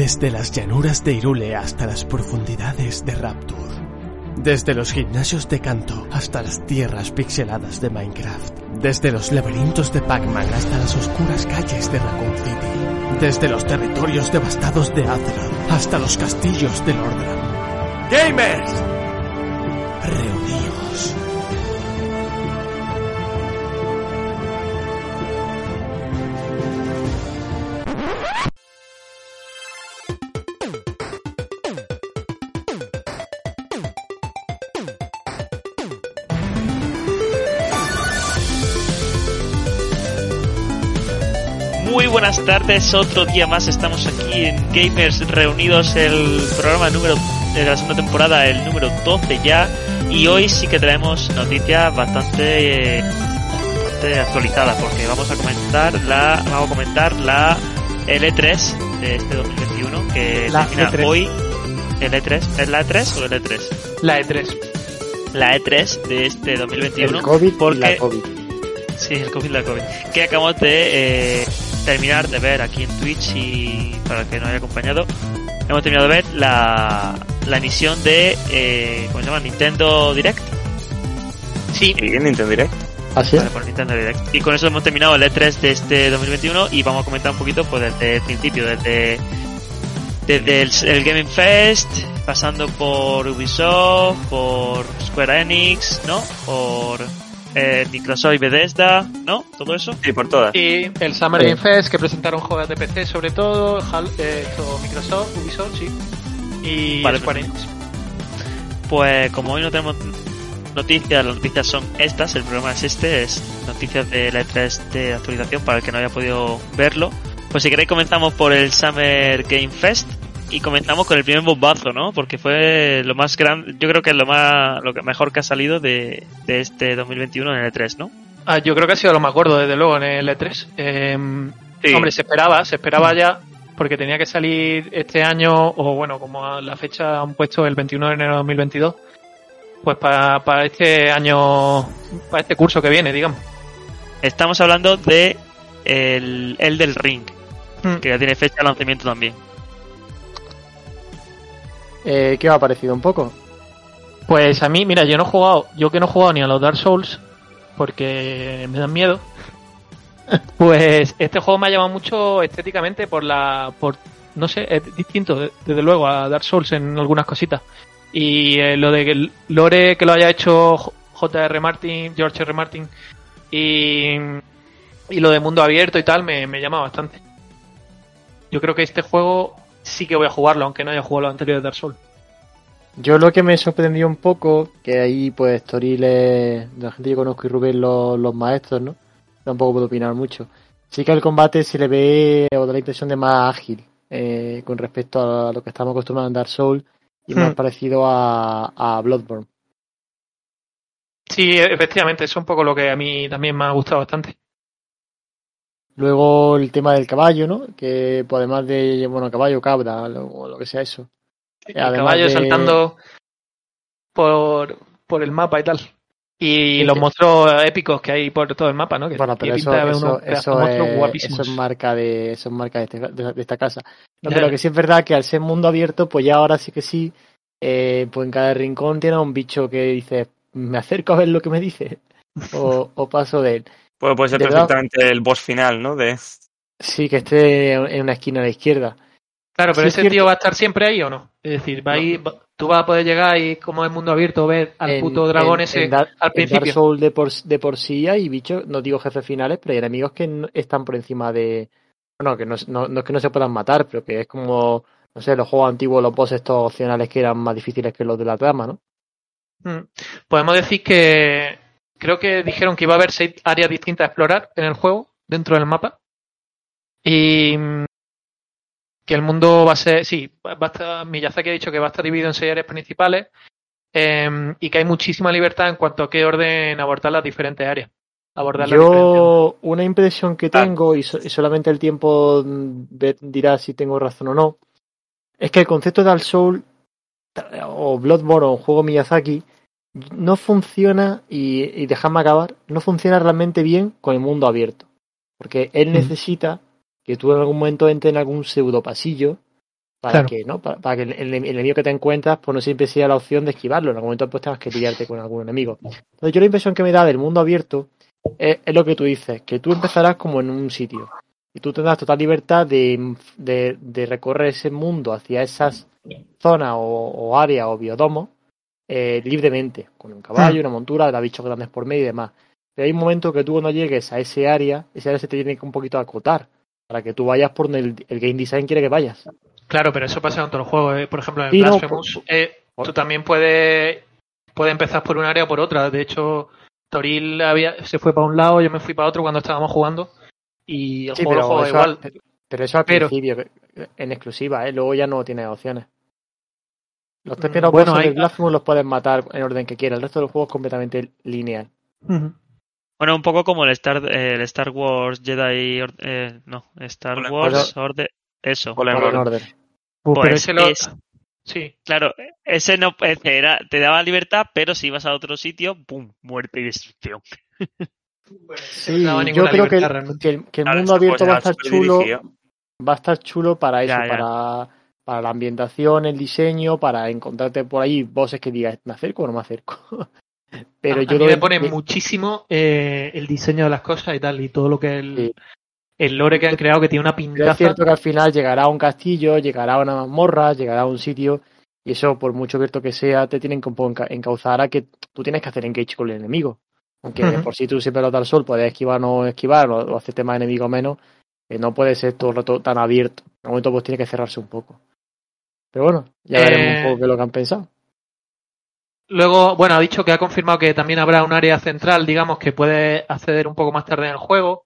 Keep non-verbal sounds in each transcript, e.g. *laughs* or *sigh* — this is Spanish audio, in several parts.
Desde las llanuras de Irule hasta las profundidades de Rapture. Desde los gimnasios de Kanto hasta las tierras pixeladas de Minecraft. Desde los laberintos de Pac-Man hasta las oscuras calles de Raccoon City. Desde los territorios devastados de Azeroth hasta los castillos de Lordran. ¡Gamers! Reunidos. Tardes, otro día más estamos aquí en Gamers Reunidos, el programa número de la segunda temporada, el número 12 ya, y hoy sí que traemos noticias bastante, eh, bastante actualizadas porque vamos a comentar la, vamos a comentar la L3 de este 2021 que La termina E3. hoy. ¿El E3? ¿Es la E3 o el E3? La E3. La E3 de este 2021. El COVID porque y la COVID. Sí, el COVID, la COVID. Que acabamos de eh, terminar de ver aquí en Twitch y para el que no haya acompañado, hemos terminado de ver la, la emisión de, eh, ¿cómo se llama? Nintendo Direct. Sí, en Nintendo Direct. Así es. Vale, por Nintendo Direct. Y con eso hemos terminado el E3 de este 2021 y vamos a comentar un poquito pues desde el principio, desde, desde el, el Gaming Fest, pasando por Ubisoft, por Square Enix, ¿no? Por eh, Microsoft y Bethesda, ¿no? Todo eso. Sí, por todas. y el Summer Sí. Game Fest que presentaron juegos de PC sobre todo, Hal- eh, Microsoft, Ubisoft, sí. Y Vale, Square Enix. Pues como hoy no tenemos noticias, las noticias son estas, el programa es este, es noticias de la E3 de actualización para el que no haya podido verlo. Pues si queréis comenzamos por el Summer Game Fest y comenzamos con el primer bombazo, ¿no? Porque fue lo más grande, yo creo que es lo más, lo que mejor que ha salido de, de este 2021 en el E3, ¿no? Ah, yo creo que ha sido lo más gordo, desde luego, en el E3. Eh, Sí. Hombre, se esperaba, se esperaba ya, porque tenía que salir este año, o bueno, como a la fecha han puesto el 21 de enero de 2022, pues para, para este año, para este curso que viene, digamos. Estamos hablando de el, el del Ring, Mm. que ya tiene fecha de lanzamiento también. Eh, ¿Qué os ha parecido un poco? Pues a mí, mira, yo no he jugado, yo que no he jugado ni a los Dark Souls, porque me dan miedo. *laughs* Pues este juego me ha llamado mucho estéticamente por la, por, no sé, es distinto, de- desde luego, a Dark Souls en algunas cositas. Y eh, lo de que Lore que lo haya hecho J.R. Martin, George R. Martin, y, y lo de mundo abierto y tal, me, me llama bastante. Yo creo que este juego sí que voy a jugarlo, aunque no haya jugado los anteriores Dark Souls. Yo lo que me sorprendió un poco, que ahí pues Toriles, de la gente que conozco y Rubén los, los maestros, ¿no? Tampoco puedo opinar mucho. Sí que el combate se le ve o da la impresión de más ágil eh, con respecto a lo que estamos acostumbrados en Dark Souls y más Hmm. parecido a, a Bloodborne. Sí, efectivamente, eso es un poco lo que a mí también me ha gustado bastante. Luego el tema del caballo, ¿no? Que pues, además de, bueno, caballo, cabra, o lo que sea eso. El Además caballo de- saltando por, por el mapa y tal. Y Sí, los monstruos épicos que hay por todo el mapa, ¿no? Que Bueno, pero eso, eso, eso, es, eso es marca de, eso es marca de, este- de- de esta casa. No, pero que sí es verdad que al ser mundo abierto, pues ya ahora sí que sí, eh, pues en cada rincón tiene un bicho que dice, me acerco a ver lo que me dice, *laughs* o, o paso de él. Puede, puede ser De verdad. perfectamente el boss final, ¿no? De... Sí, que esté en una esquina a la izquierda. Claro, pero Sí, ese tío va a estar siempre ahí o no? Es decir, va a ir- va- tú vas a poder llegar y como es mundo abierto ver al En- puto dragón en- ese en al en principio. Dark Souls de por, de por sí hay bichos, no digo jefes finales, pero hay enemigos que no- están por encima de... Bueno, que no, es- no, no es que no se puedan matar, pero que es como, no sé, los juegos antiguos, los bosses estos opcionales que eran más difíciles que los de la trama, ¿no? Mm. Podemos decir que creo que dijeron que iba a haber seis áreas distintas a explorar en el juego, dentro del mapa. Y mm, que el mundo va a ser, sí, va a estar, Miyazaki ha dicho que va a estar dividido en seis áreas principales em, y que hay muchísima libertad en cuanto a qué orden abordar las diferentes áreas. Abordar las diferentes- Yo, una impresión que Ah. tengo, y, so- y solamente el tiempo dirá si tengo razón o no, es que el concepto de Dark Soul o Bloodborne o un juego Miyazaki no funciona, y, y dejadme acabar, no funciona realmente bien con el mundo abierto. Porque él Mm. necesita que tú en algún momento entres en algún pseudo pasillo para Claro. que, ¿no? Para, para que el, el- el enemigo que te encuentras, pues no siempre sea la opción de esquivarlo. En algún momento pues tengas que lidiarte con algún enemigo. Entonces yo la impresión que me da del mundo abierto es, es lo que tú dices, que tú empezarás como en un sitio. Y tú tendrás total libertad de, de, de recorrer ese mundo hacia esas zonas o, o áreas o biodomos eh, libremente, con un caballo, una montura, habrá bichos grandes por medio y demás. Pero hay un momento que tú cuando llegues a ese área, ese área se te tiene que un poquito acotar para que tú vayas por donde el, el game design quiere que vayas. Claro, pero eso pasa en todos los juegos. ¿eh? Por ejemplo, en Sí, no, Blasphemous, por- eh, por- tú también puedes, puedes empezar por un área o por otra. De hecho, Toril había, se fue para un lado, yo me fui para otro cuando estábamos jugando. Y el Sí, juego lo juega eso, igual. pero eso al Pero- principio, que- en exclusiva, ¿eh? luego ya no tienes opciones. Los tres primeros bueno, bosses hay- del Blasphemous los puedes matar en orden que quieras. El resto del juego es completamente lineal. Bueno, un poco como el Star, eh, el Star Wars Jedi. Eh, no, Star Fallen Wars Order. Eso. Fallen Fallen Order. Order. Uh, pero Pues ese lo- es- Sí, Claro, ese no ese era, te daba libertad, pero si ibas a otro sitio, ¡pum! Muerte y destrucción. Sí, no yo creo que, el, que el Claro, mundo abierto va a estar chulo. dirigido. Va a estar chulo para eso, Ya, ya. para para la ambientación, el diseño, para encontrarte por ahí bosses que digas, ¿me acerco o no me acerco? *laughs* Pero a, yo a mí me pone de- muchísimo eh, el diseño de las cosas y tal, y todo lo que el, Sí. el lore que han creado, que tiene una Pero es pintaza. cierto que al final llegará a un castillo, llegará a una mazmorra, llegará a un sitio, y eso, por mucho abierto que sea, te tienen que encauzar a que tú tienes que hacer engage con el enemigo. Aunque por si tú siempre lo das al sol, puedes esquivar o no esquivar, o, o hacerte más enemigo o menos, que no puede ser todo el rato tan abierto. En momento pues tiene que cerrarse un poco. Pero bueno, ya Eh, veremos un poco qué es lo que han pensado. Luego, bueno, ha dicho que ha confirmado que también habrá un área central, digamos, que puede acceder un poco más tarde en el juego.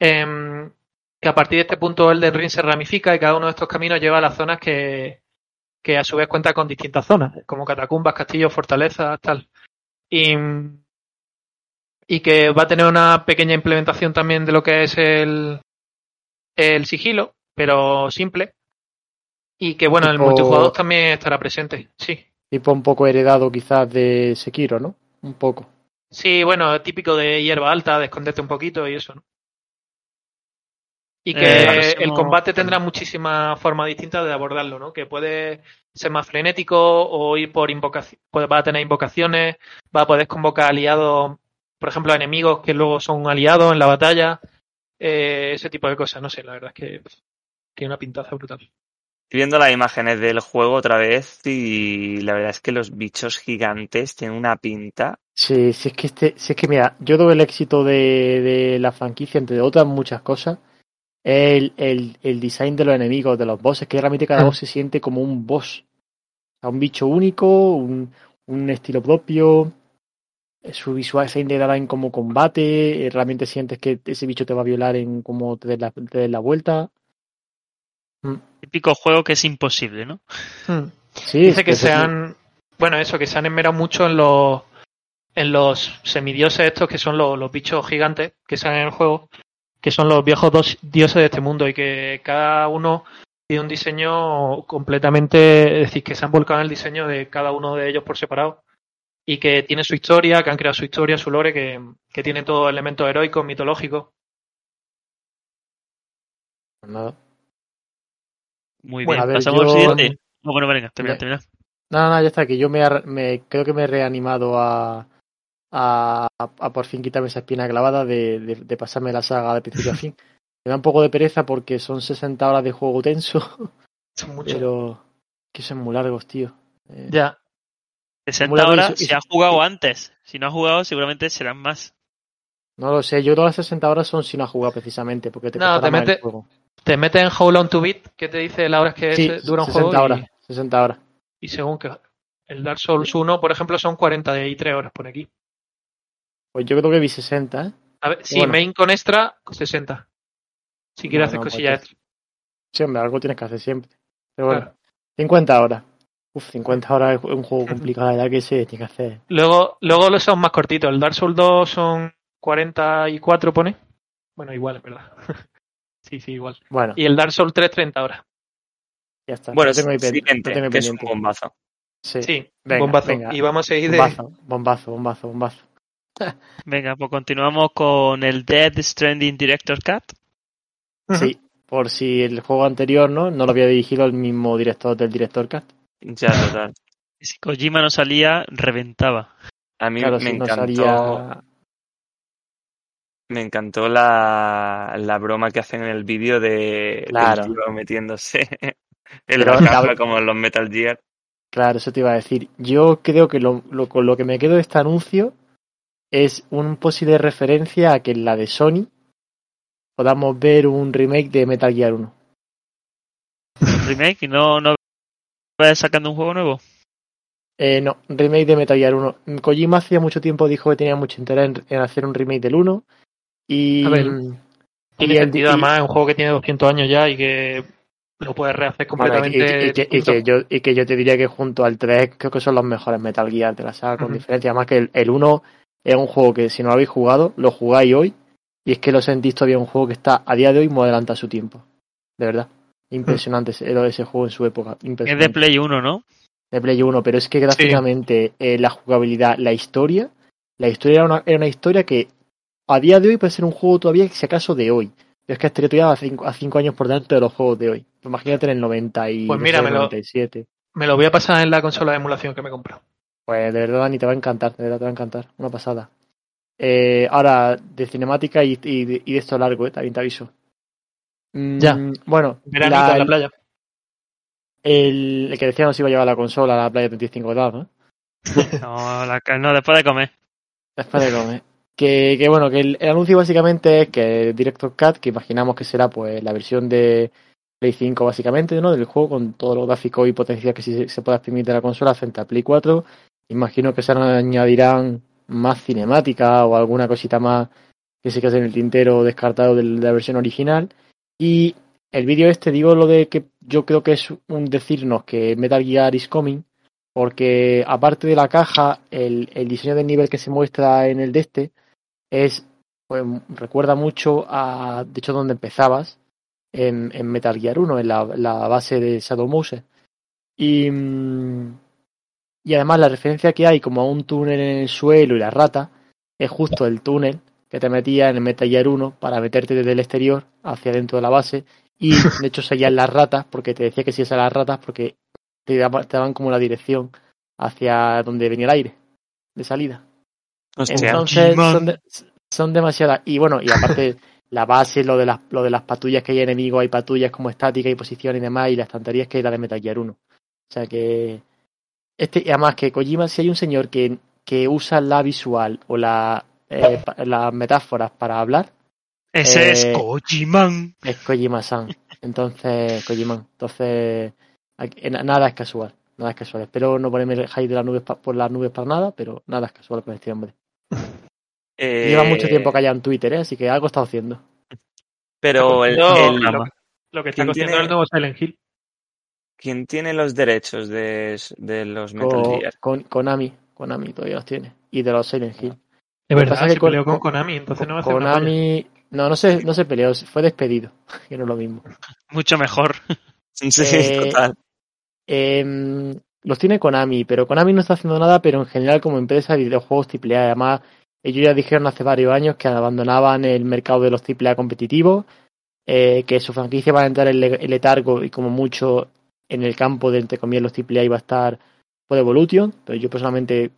Em, que a partir de este punto el del ring se ramifica y cada uno de estos caminos lleva a las zonas que, que a su vez cuenta con distintas zonas, como catacumbas, castillos, fortalezas, tal. Y, y que va a tener una pequeña implementación también de lo que es el, el sigilo, pero simple. Y que bueno, el Tipo- multijugador también estará presente, sí. Tipo un poco heredado quizás de Sekiro, ¿no? Un poco. Sí, bueno, típico de hierba alta, de esconderte un poquito y eso, ¿no? Y que Eh, el combate tendrá muchísimas formas distintas de abordarlo, ¿no? Que puede ser más frenético o ir por invocación, va a tener invocaciones, va a poder convocar aliados, por ejemplo, a enemigos que luego son aliados en la batalla, eh, ese tipo de cosas, no sé, la verdad es que tiene una pintaza brutal. Estoy viendo las imágenes del juego otra vez y la verdad es que los bichos gigantes tienen una pinta. Sí, si es que este, si es que mira, yo doy el éxito de, de la franquicia, entre otras muchas cosas, es el, el, el design de los enemigos, de los bosses, que realmente cada Mm. boss se siente como un boss. O sea, un bicho único, un, un estilo propio, eh, su visual se integrará en como combate, eh, realmente sientes que ese bicho te va a violar en cómo te des la, te des la vuelta. Típico juego que es imposible, ¿no? Sí, Dice que eso se sí. han, bueno, eso, que se han esmerado mucho en los, en los semidioses estos que son los, los bichos gigantes que salen en el juego, que son los viejos dos dioses de este mundo y que cada uno tiene un diseño completamente, es decir, que se han volcado en el diseño de cada uno de ellos por separado y que tiene su historia, que han creado su historia, su lore, que, que tiene todo elementos heroicos, mitológicos. Nada. Muy Bueno, bien. ver, Pasamos yo- al siguiente. No, bueno, venga, termina, termina. No, no, ya está, que yo me, me creo que me he reanimado a, a, a por fin quitarme esa espina clavada de, de, de pasarme la saga de principio a fin. *laughs* Me da un poco de pereza porque son 60 horas de juego tenso, *laughs* Son muchos. pero que son muy largos, tío. Eh, Ya. 60 Muy horas si ha jugado antes. Si no ha jugado, seguramente serán más. No lo sé, yo todas las 60 horas son si no has jugado precisamente, porque te No, te más el juego. Te metes en How Long to Beat, que te dice las horas que Sí, se- dura un 60 juego. y- horas, 60 horas. Y según que el Dark Souls 1, por ejemplo, son 43 horas por aquí. Pues yo creo que vi 60, ¿eh? A ver, sí, Bueno. main con extra, 60. Si quieres hacer pues cosillas ya- extra. Sí, hombre, algo tienes que hacer siempre. Pero bueno, Claro. 50 horas. Uf, 50 horas es un juego complicado, verdad que se tiene que hacer. Luego, luego los son más cortitos. El Dark Souls 2 son 44, pone. Bueno, igual, es verdad. *laughs* sí, sí, igual. Bueno, Y el Dark Souls 3, 30 horas. ya está. Bueno, tengo ahí pen- siguiente, lo tengo ahí que es un bombazo. Sí. Sí, venga, bombazo. venga. Y vamos a seguir de. Bombazo, bombazo, bombazo, bombazo. *laughs* Venga, pues continuamos con el Dead Stranding Director Cut. Sí, por si el juego anterior no, no lo había dirigido el mismo director del director Cat. Ya, total. Si Kojima no salía, reventaba. A mí Claro, me si no encantó, salía- me encantó la, la broma que hacen en el vídeo de Claro. del tío metiéndose *laughs* en la como en los Metal Gear. Claro, eso te iba a decir. Yo creo que lo, lo- con lo que me quedo de este anuncio es un posible referencia a que en la de Sony podamos ver un remake de Metal Gear 1. Remake y no, no vayas sacando un juego nuevo. Eh, no, remake de Metal Gear 1. Kojima hacía mucho tiempo dijo que tenía mucho interés en, en hacer un remake del 1. Y, A ver, Tiene y el- sentido, y- además, es un juego que tiene 200 años ya y que lo puedes rehacer Bueno, y- completamente. y, y que, y distinto. que yo, y que yo te diría que junto al 3 creo que son los mejores Metal Gear de la saga, con diferencia. Además que el, el 1 es un juego que si no lo habéis jugado, lo jugáis hoy y es que lo sentís todavía un juego que está a día de hoy muy adelante a su tiempo. De verdad. Impresionante ese, era ese juego en su época. Es Impresionante. de Play 1, ¿no? de Play 1, pero es que gráficamente eh, la jugabilidad, la historia, la historia era una, era una historia que a día de hoy puede ser un juego todavía, si acaso de hoy. Pero es que estaría todavía a cinco, a cinco años por delante de los juegos de hoy. Imagínate en el 90 y Pues mira, me lo- 97. Me lo voy a pasar en la consola de emulación que me he comprado. Pues de verdad, Dani, te va a encantar, de verdad te va a encantar. Una pasada. Eh, ahora, de cinemática y, y, de- y de esto largo, eh, también te aviso. Mm, Ya. Bueno, Veranito la- en la playa. el, el que decíamos iba a llevar la consola a la playa 35 grados, ¿no? *laughs* No, la no, después de comer. Después de comer. Que, bueno, que el, anuncio básicamente es que Director Cut, que imaginamos que será pues la versión de Play 5 básicamente, ¿no? Del juego con todos los gráficos y potencia que sí se, pueda exprimir de la consola frente a Play 4. Imagino que se añadirán más cinemática o alguna cosita más que se quede en el tintero descartado de la versión original. Y el vídeo este, digo lo de que yo creo que es un decirnos que Metal Gear is coming, porque aparte de la caja, el, el diseño del nivel que se muestra en el de este es, pues, recuerda mucho a, de hecho, donde empezabas en, en Metal Gear 1, en la, la base de Shadow Mose. Y, mm, y además la referencia que hay como a un túnel en el suelo y la rata es justo el túnel que te metía en el Metal Gear 1 para meterte desde el exterior hacia dentro de la base y de hecho seguían las ratas porque te decía que si a las ratas porque te daban, te daban como la dirección hacia donde venía el aire de salida. Hostia. Entonces son, de- son demasiadas. Y bueno, y aparte *laughs* la base, lo de las, lo de las patrullas que hay enemigos, hay patrullas como estática y posición y demás, y la estantería es que era de Metal Gear 1. O sea que. Este, y además que Kojima, si hay un señor que, que usa la visual o la, eh, pa- las metáforas para hablar, Ese Eh, es Kojiman. es Kojima-san. Entonces, Kojima. Entonces, eh, nada es casual. Nada es casual. Espero no ponerme el hype de las nubes pa- por las nubes para nada, pero nada es casual con este hombre. Eh, Lleva mucho tiempo callado en Twitter, ¿eh? así que algo está haciendo. Pero el, No, el- claro. Lo que está ¿Quién cociendo tiene- el nuevo Silent Hill. ¿quién tiene los derechos de, de los Metal Con, Gear? con- Konami. Konami todavía los tiene. Y de los Silent Hill. De Lo que verdad, pasa se que con- peleó con con- Konami, entonces no va a hacer. Konami. No, no se, no se peleó, fue despedido. *laughs* Que no es lo mismo. Mucho mejor. *laughs* Sí, Eh, total. Em, los tiene Konami, pero Konami no está haciendo nada, pero en general como empresa de videojuegos AAA. Además, ellos ya dijeron hace varios años que abandonaban el mercado de los AAA competitivos, eh, que su franquicia va a entrar en en letargo y como mucho en el campo de, entre comillas, los AAA iba a estar por Evolution, pero yo personalmente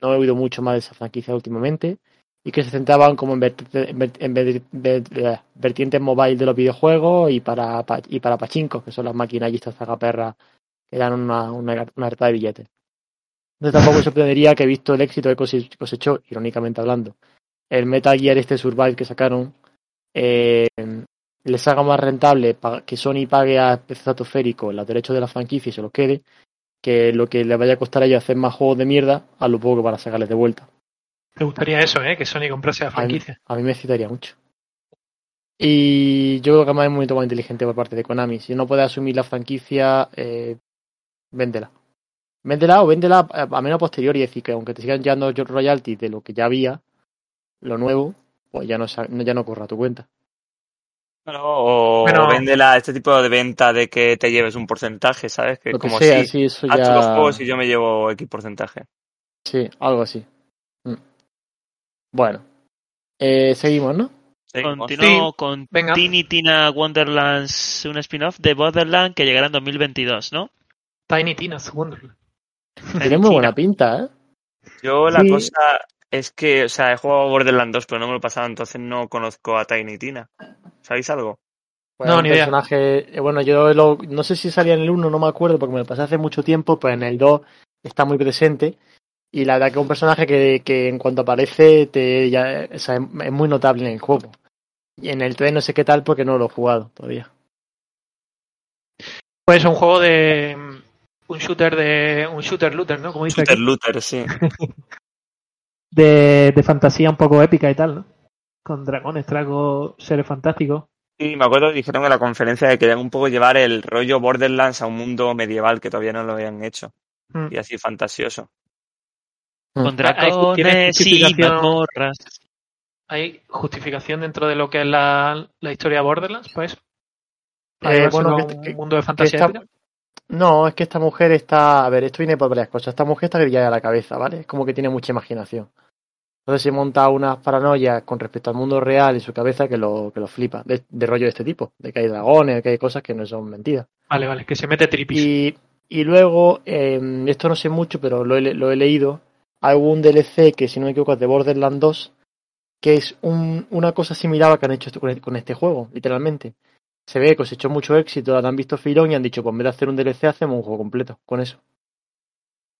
no he oído mucho más de esa franquicia últimamente, y que se centraban como en, eh, vertientes mobile de los videojuegos y para, pa- y para pachincos, que son las estas zagaperras que una, una, una harta de billetes. Entonces tampoco me sorprendería que visto el éxito que cose- cosechó, irónicamente hablando, el Metal Gear este Survive que sacaron, eh, les haga más rentable que Sony pague a Estratosférico los derechos de la franquicia y se los quede, que lo que les vaya a costar a ellos hacer más juegos de mierda a lo poco para sacarles de vuelta. Me gustaría eso, ¿eh? Que Sony comprase la A mí, franquicia. a mí me excitaría mucho. Y yo creo que además es un momento más inteligente por parte de Konami. Si no puede asumir la franquicia, eh, véndela. Véndela o véndela a, a menos posterior y decir que aunque te sigan llevando royalties de lo que ya había, lo nuevo, pues ya no, ya no corra a tu cuenta. Bueno, o Bueno. véndela este tipo de venta de que te lleves un porcentaje, ¿sabes? Que Lo que como sea, si sí, eso tú los ya... juegos y yo me llevo X porcentaje. Sí, algo así. Mm. Bueno, eh, seguimos, ¿no? Continuó con venga. Tiny Tina Wonderlands, un spin-off de Borderlands que llegará en 2022, ¿no? Tiny Tina's Wonderland. Tiene muy buena pinta, ¿eh? Yo la Sí. cosa es que, o sea, he jugado Borderlands 2, pero no me lo he pasado, entonces no conozco a Tiny Tina. ¿Sabéis algo? Pues No, es un ni personaje, eh, bueno, yo lo- no sé si salía en el 1, no me acuerdo, porque me lo pasé hace mucho tiempo, pues en el 2 está muy presente. Y la verdad que es un personaje que, que en cuanto aparece te, ya, o sea, es, es muy notable en el juego. Y en el 3 no sé qué tal porque no lo he jugado todavía. Pues un juego de. Un shooter de. Un shooter looter, ¿no? Como dice Shooter aquí. Looter, sí. *laughs* De, de fantasía un poco épica y tal, ¿no? Con dragones, dragos, seres fantásticos. Sí, me acuerdo que dijeron en la conferencia que querían un poco llevar el rollo Borderlands a un mundo medieval que todavía no lo habían hecho. Mm. Y así fantasioso. Con Hay- tiene dragones y mazmorras. ¿Hay justificación dentro de lo que es la, la historia de Borderlands? Pues. Eh, bueno, un que- mundo de Que fantasía esta-. No, es que esta mujer está, a ver, esto viene por varias cosas. Esta mujer está grillada a la cabeza, ¿vale? Es como que tiene mucha imaginación. Entonces se monta unas paranoias con respecto al mundo real en su cabeza que lo, que lo flipa, de, de rollo de este tipo, de que hay dragones, de que hay cosas que no son mentiras. Vale, vale, que se mete tripis. Y, y luego, eh, esto no sé mucho, pero lo he, lo he leído, hay un DLC que, si no me equivoco, es de Borderlands 2, que es un- una cosa similar a lo que han hecho con este juego, literalmente. Se ve que cosechó mucho éxito, la han visto filón y han dicho, pues en vez de hacer un DLC, hacemos un juego completo con eso.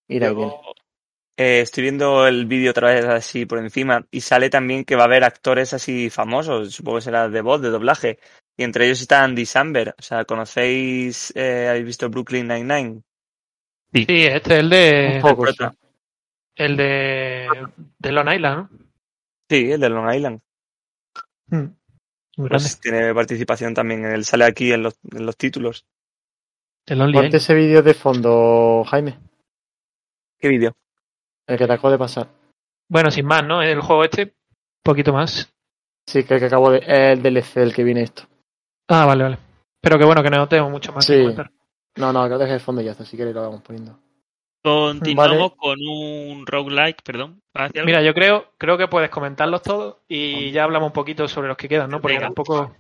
Y de ahí viene. Yo, eh, estoy viendo el vídeo otra vez así por encima y sale también que va a haber actores así famosos, supongo que será de voz, de doblaje. Y entre ellos está Andy Samberg. O sea, ¿conocéis, eh, habéis visto Brooklyn Nine-Nine? Sí, este es el de. Un poco, sí. El de. De Long Island, Sí, el de Long Island. ¿no? Pues tiene participación también. Él sale aquí en los, en los títulos. El Ponte ese vídeo de fondo, Jaime, ¿Qué vídeo? el que te acabo de pasar. Bueno, sin más, ¿no? El juego este, poquito más. Sí, que el que acabo de... es el DLC del que viene esto. Ah, vale, vale. Pero que bueno, que no tengo mucho más Sí. que comentar. No, no, que lo dejes de fondo y ya está, si quieres lo vamos poniendo. Continuamos Vale. con un roguelike, perdón. Mira, yo creo, creo que puedes comentarlos todos y ya hablamos un poquito sobre los que quedan, ¿no? Porque Venga. tampoco.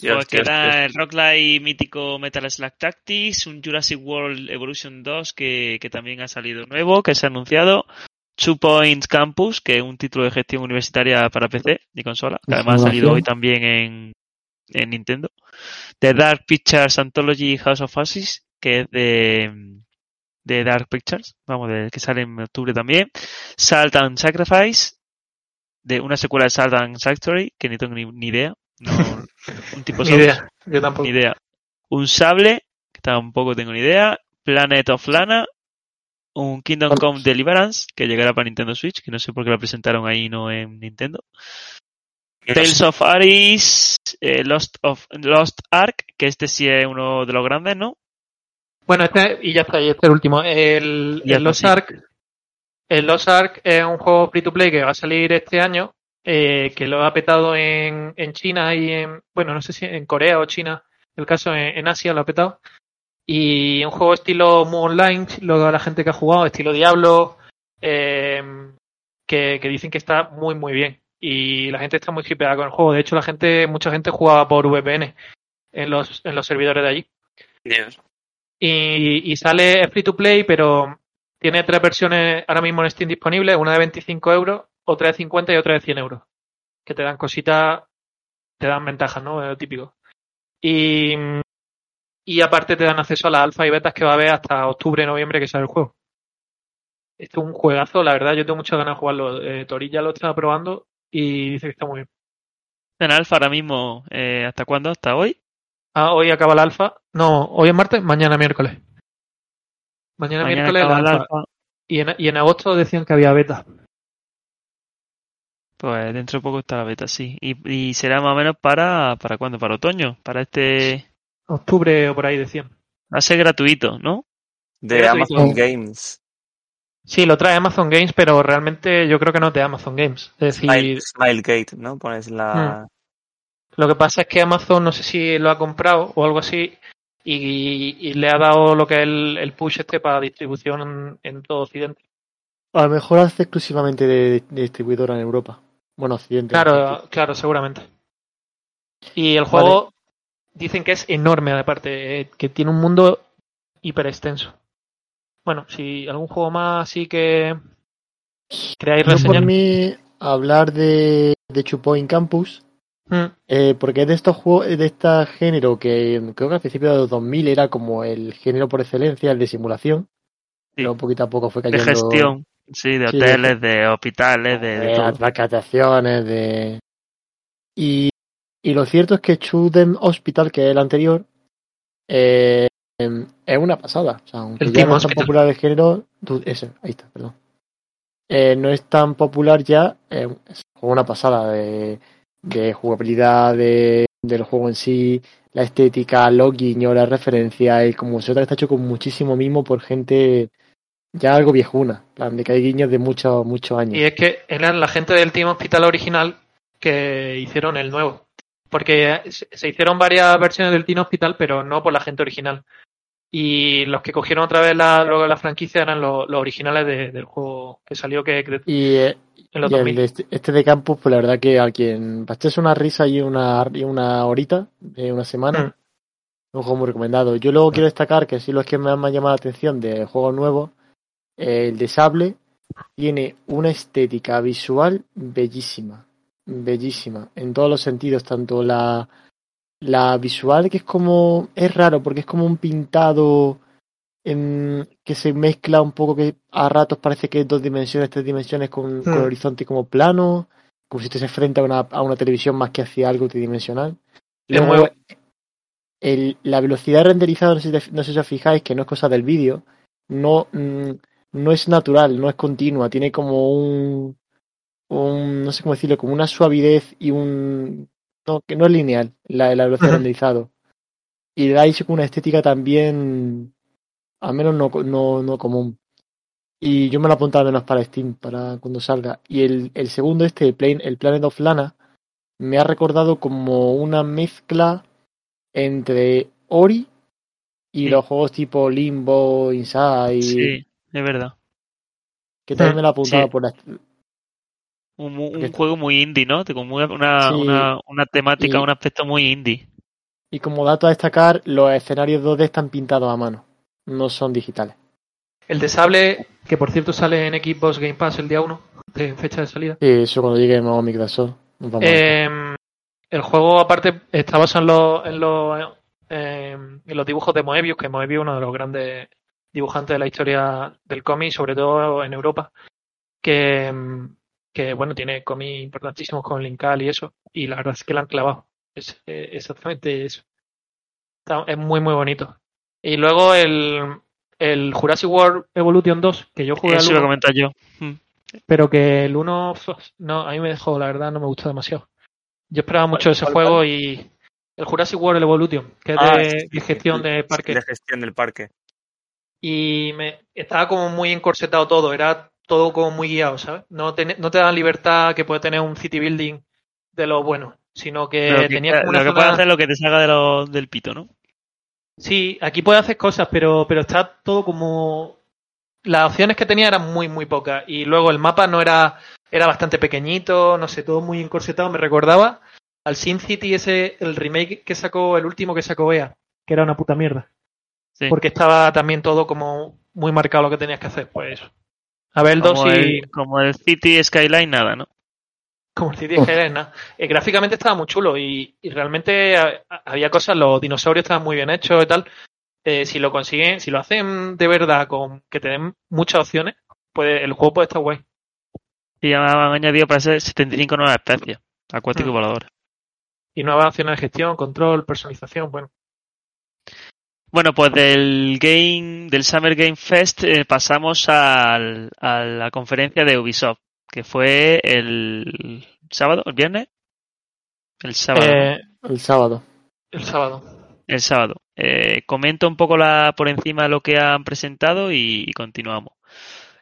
Dios, Pues queda Dios. el roguelike mítico Metal Slug Tactics, un Jurassic World Evolution 2 que, que también ha salido nuevo, que se ha anunciado. Two Points Campus, que es un título de gestión universitaria para PC y consola, que además ha salido hoy también en, en Nintendo. The Dark Pictures Anthology House of Ashes, que es de, de Dark Pictures, vamos, de, que sale en octubre también. Salt and Sacrifice, de una secuela de Salt and Sanctuary, que ni tengo ni, ni idea. No, *laughs* un tipo Ni idea. Yo tampoco. Ni idea. Un sable, que tampoco tengo ni idea. Planet of Lana. Un Kingdom. Come Deliverance, que llegará para Nintendo Switch, que no sé por qué la presentaron ahí no en Nintendo. Tales of Aris, eh, Lost of Lost Ark, que este sí es uno de los grandes, ¿no? Bueno, este, y ya está, y este es el último. El, el Lost. Ark. El Lost Ark es un juego free to play que va a salir este año, eh, que lo ha petado en, en China y en, bueno, no sé si en Corea o China, el caso en, en Asia lo ha petado. Y un juego estilo Mu Online, lo a la gente que ha jugado, estilo Diablo, eh, que, que dicen que está muy, muy bien. Y la gente está muy hipeada con el juego. De hecho, la gente, mucha gente jugaba por VPN en los, en los servidores de allí. Dios. Y, y sale free to play, pero tiene tres versiones ahora mismo en Steam disponibles, una de 25 euros, otra de 50 y otra de 100 euros. Que te dan cositas, te dan ventajas, ¿no? Es lo típico. Y, y aparte te dan acceso a las alfa y betas que va a haber hasta octubre, noviembre que sale el juego. Esto es un juegazo, la verdad, yo tengo muchas ganas de jugarlo. Eh, Tori ya lo está probando y dice que está muy bien. En alfa ahora mismo, eh, ¿hasta cuándo? ¿Hasta hoy? Ah, hoy acaba la alfa. No, hoy es martes, mañana miércoles. Mañana, Mañana miércoles el alfa. alfa. Y en, y en agosto decían que había beta. Pues dentro de poco está la beta, sí. Y, y será más o menos para, ¿para cuándo? ¿Para otoño? Para este... Octubre o por ahí decían. Va a ser gratuito, ¿no? De Gratuito. Amazon Games. Sí, lo trae Amazon Games, pero realmente yo creo que no es de Amazon Games. Es decir, Smile, Smilegate, ¿no? Pones la... lo que pasa es que Amazon no sé si lo ha comprado o algo así y, y le ha dado lo que es el, el push este para distribución en, en todo Occidente. A lo mejor hace exclusivamente de, de distribuidora en Europa. Bueno, Occidente. Claro, claro, seguramente. Y el juego dicen que es enorme, aparte, eh, que tiene un mundo hiper extenso. Bueno, si algún juego más así que queráis Yo por reseñar. mí hablar de, de Two Point Campus, Mm, eh, porque es de estos juegos, de este género que creo que al principio de los 2000 era como el género por excelencia, el de simulación, pero poquito a poco fue De cayendo. gestión, sí, de Sí, de hoteles, de hospitales, de, de de de... Y, y lo cierto es que Chuden Hospital, que es el anterior, eh, es una pasada. O sea, aunque El ya no es tan popular el género, ese, ahí está, perdón. Eh, no es tan popular ya, eh, es una pasada de, de jugabilidad, de, del juego en sí, la estética, los guiños, la referencia, y como se que está hecho con muchísimo mimo por gente ya algo viejuna, plan de que hay guiños de muchos, muchos años. Y es que eran la gente del Team Hospital original que hicieron el nuevo. Porque se hicieron varias versiones del Team Hospital, pero no por la gente original. Y los que cogieron otra vez la, luego la franquicia eran los, los originales de- del juego que salió que que- Y, eh, en los y el 2000. de este, este de campus, pues la verdad que a quien echarse una risa y una, y una horita de una semana, Mm. un juego muy recomendado. Yo luego quiero destacar que sí los que me han me han llamado la atención de juegos nuevos, eh, el de Sable tiene una estética visual bellísima, bellísima, en todos los sentidos, tanto la, la visual que es como, es raro porque es como un pintado que se mezcla un poco que a ratos parece que es dos dimensiones, tres dimensiones con, con Hmm. horizonte como plano, como si estuviese frente a una, a una televisión más que hacia algo tridimensional. Es Luego, muy- el- la velocidad renderizada, no sé, si te- no sé si os fijáis, que no es cosa del vídeo, no, mm, no es natural, no es continua, tiene como un, un, no sé cómo decirlo, como una suavidez y un, no, que no es lineal la, la velocidad Ujú. renderizado. Y le da hecho con una estética también, al menos no, no, no común. Y yo me lo apuntaba menos para Steam, para cuando salga. Y el, el segundo, este, el, Plane- el Planet of Lana, me ha recordado como una mezcla entre Ori y Sí. los juegos tipo Limbo, Inside, Sí, es verdad. que también me lo apuntaba Sí. por la... Un, mu- un Porque- juego muy indie, ¿no? Como una, una, Sí. una, una temática, Y- un aspecto muy indie. Y como dato a destacar, los escenarios 2D están pintados a mano, no son digitales. El de Sable, que por cierto sale en Xbox Game Pass el día 1 de fecha de salida. Sí, eso cuando llegue a Microsoft. nos vamos a ver. Eh, el juego, aparte, está basado en los, en los, eh, en los dibujos de Moebius, que Moebius es uno de los grandes dibujantes de la historia del cómic, sobre todo en Europa, que, mm, que bueno, tiene cómics importantísimos con Linkal y eso, y la verdad es que la han clavado. Es eh, exactamente eso. Está- es muy, muy bonito. Y luego el, el Jurassic World Evolution 2, que yo jugué al Eso lo uno, comentar yo. pero que el 1, no, a mí me dejó, la verdad, no me gustó demasiado. Yo esperaba mucho ese cuál, juego y el Jurassic World Evolution, que es Ah, de, sí, gestión de parques. De gestión del parque. Y me estaba como muy encorsetado todo, era todo como muy guiado, ¿sabes? No te, no te dan libertad que puede tener un city building de lo bueno, sino que Lo que, tenía como una lo que zona- puede hacer es lo que te salga de lo, del pito, ¿no? Sí, aquí puede hacer cosas, pero, pero está todo como. Las opciones que tenía eran muy, muy pocas. Y luego el mapa no era. Era bastante pequeñito, no sé, todo muy encorsetado. Me recordaba al Sin City ese, el remake que sacó, el último que sacó EA, que era una puta mierda. Sí. Porque estaba también todo como muy marcado lo que tenías que hacer. Pues eso. A ver el 2 como, y. el, como el City Skyline, nada, ¿no? Como el City Skyline, nada. Eh, gráficamente estaba muy chulo y, y realmente ha- había cosas, los dinosaurios estaban muy bien hechos y tal. Eh, si lo consiguen, si lo hacen de verdad con que te den muchas opciones, pues el juego puede estar guay. Y ya han añadido para ser 75 nuevas especies, acuáticos y Mm. voladores. Y nuevas opciones de gestión, control, personalización, bueno. Bueno, pues del game, del Summer Game Fest eh, pasamos al, a la conferencia de Ubisoft, que fue el sábado, el viernes, el sábado. Eh, El sábado. el sábado. el sábado. Eh, comento un poco la, por encima lo que han presentado y, y continuamos.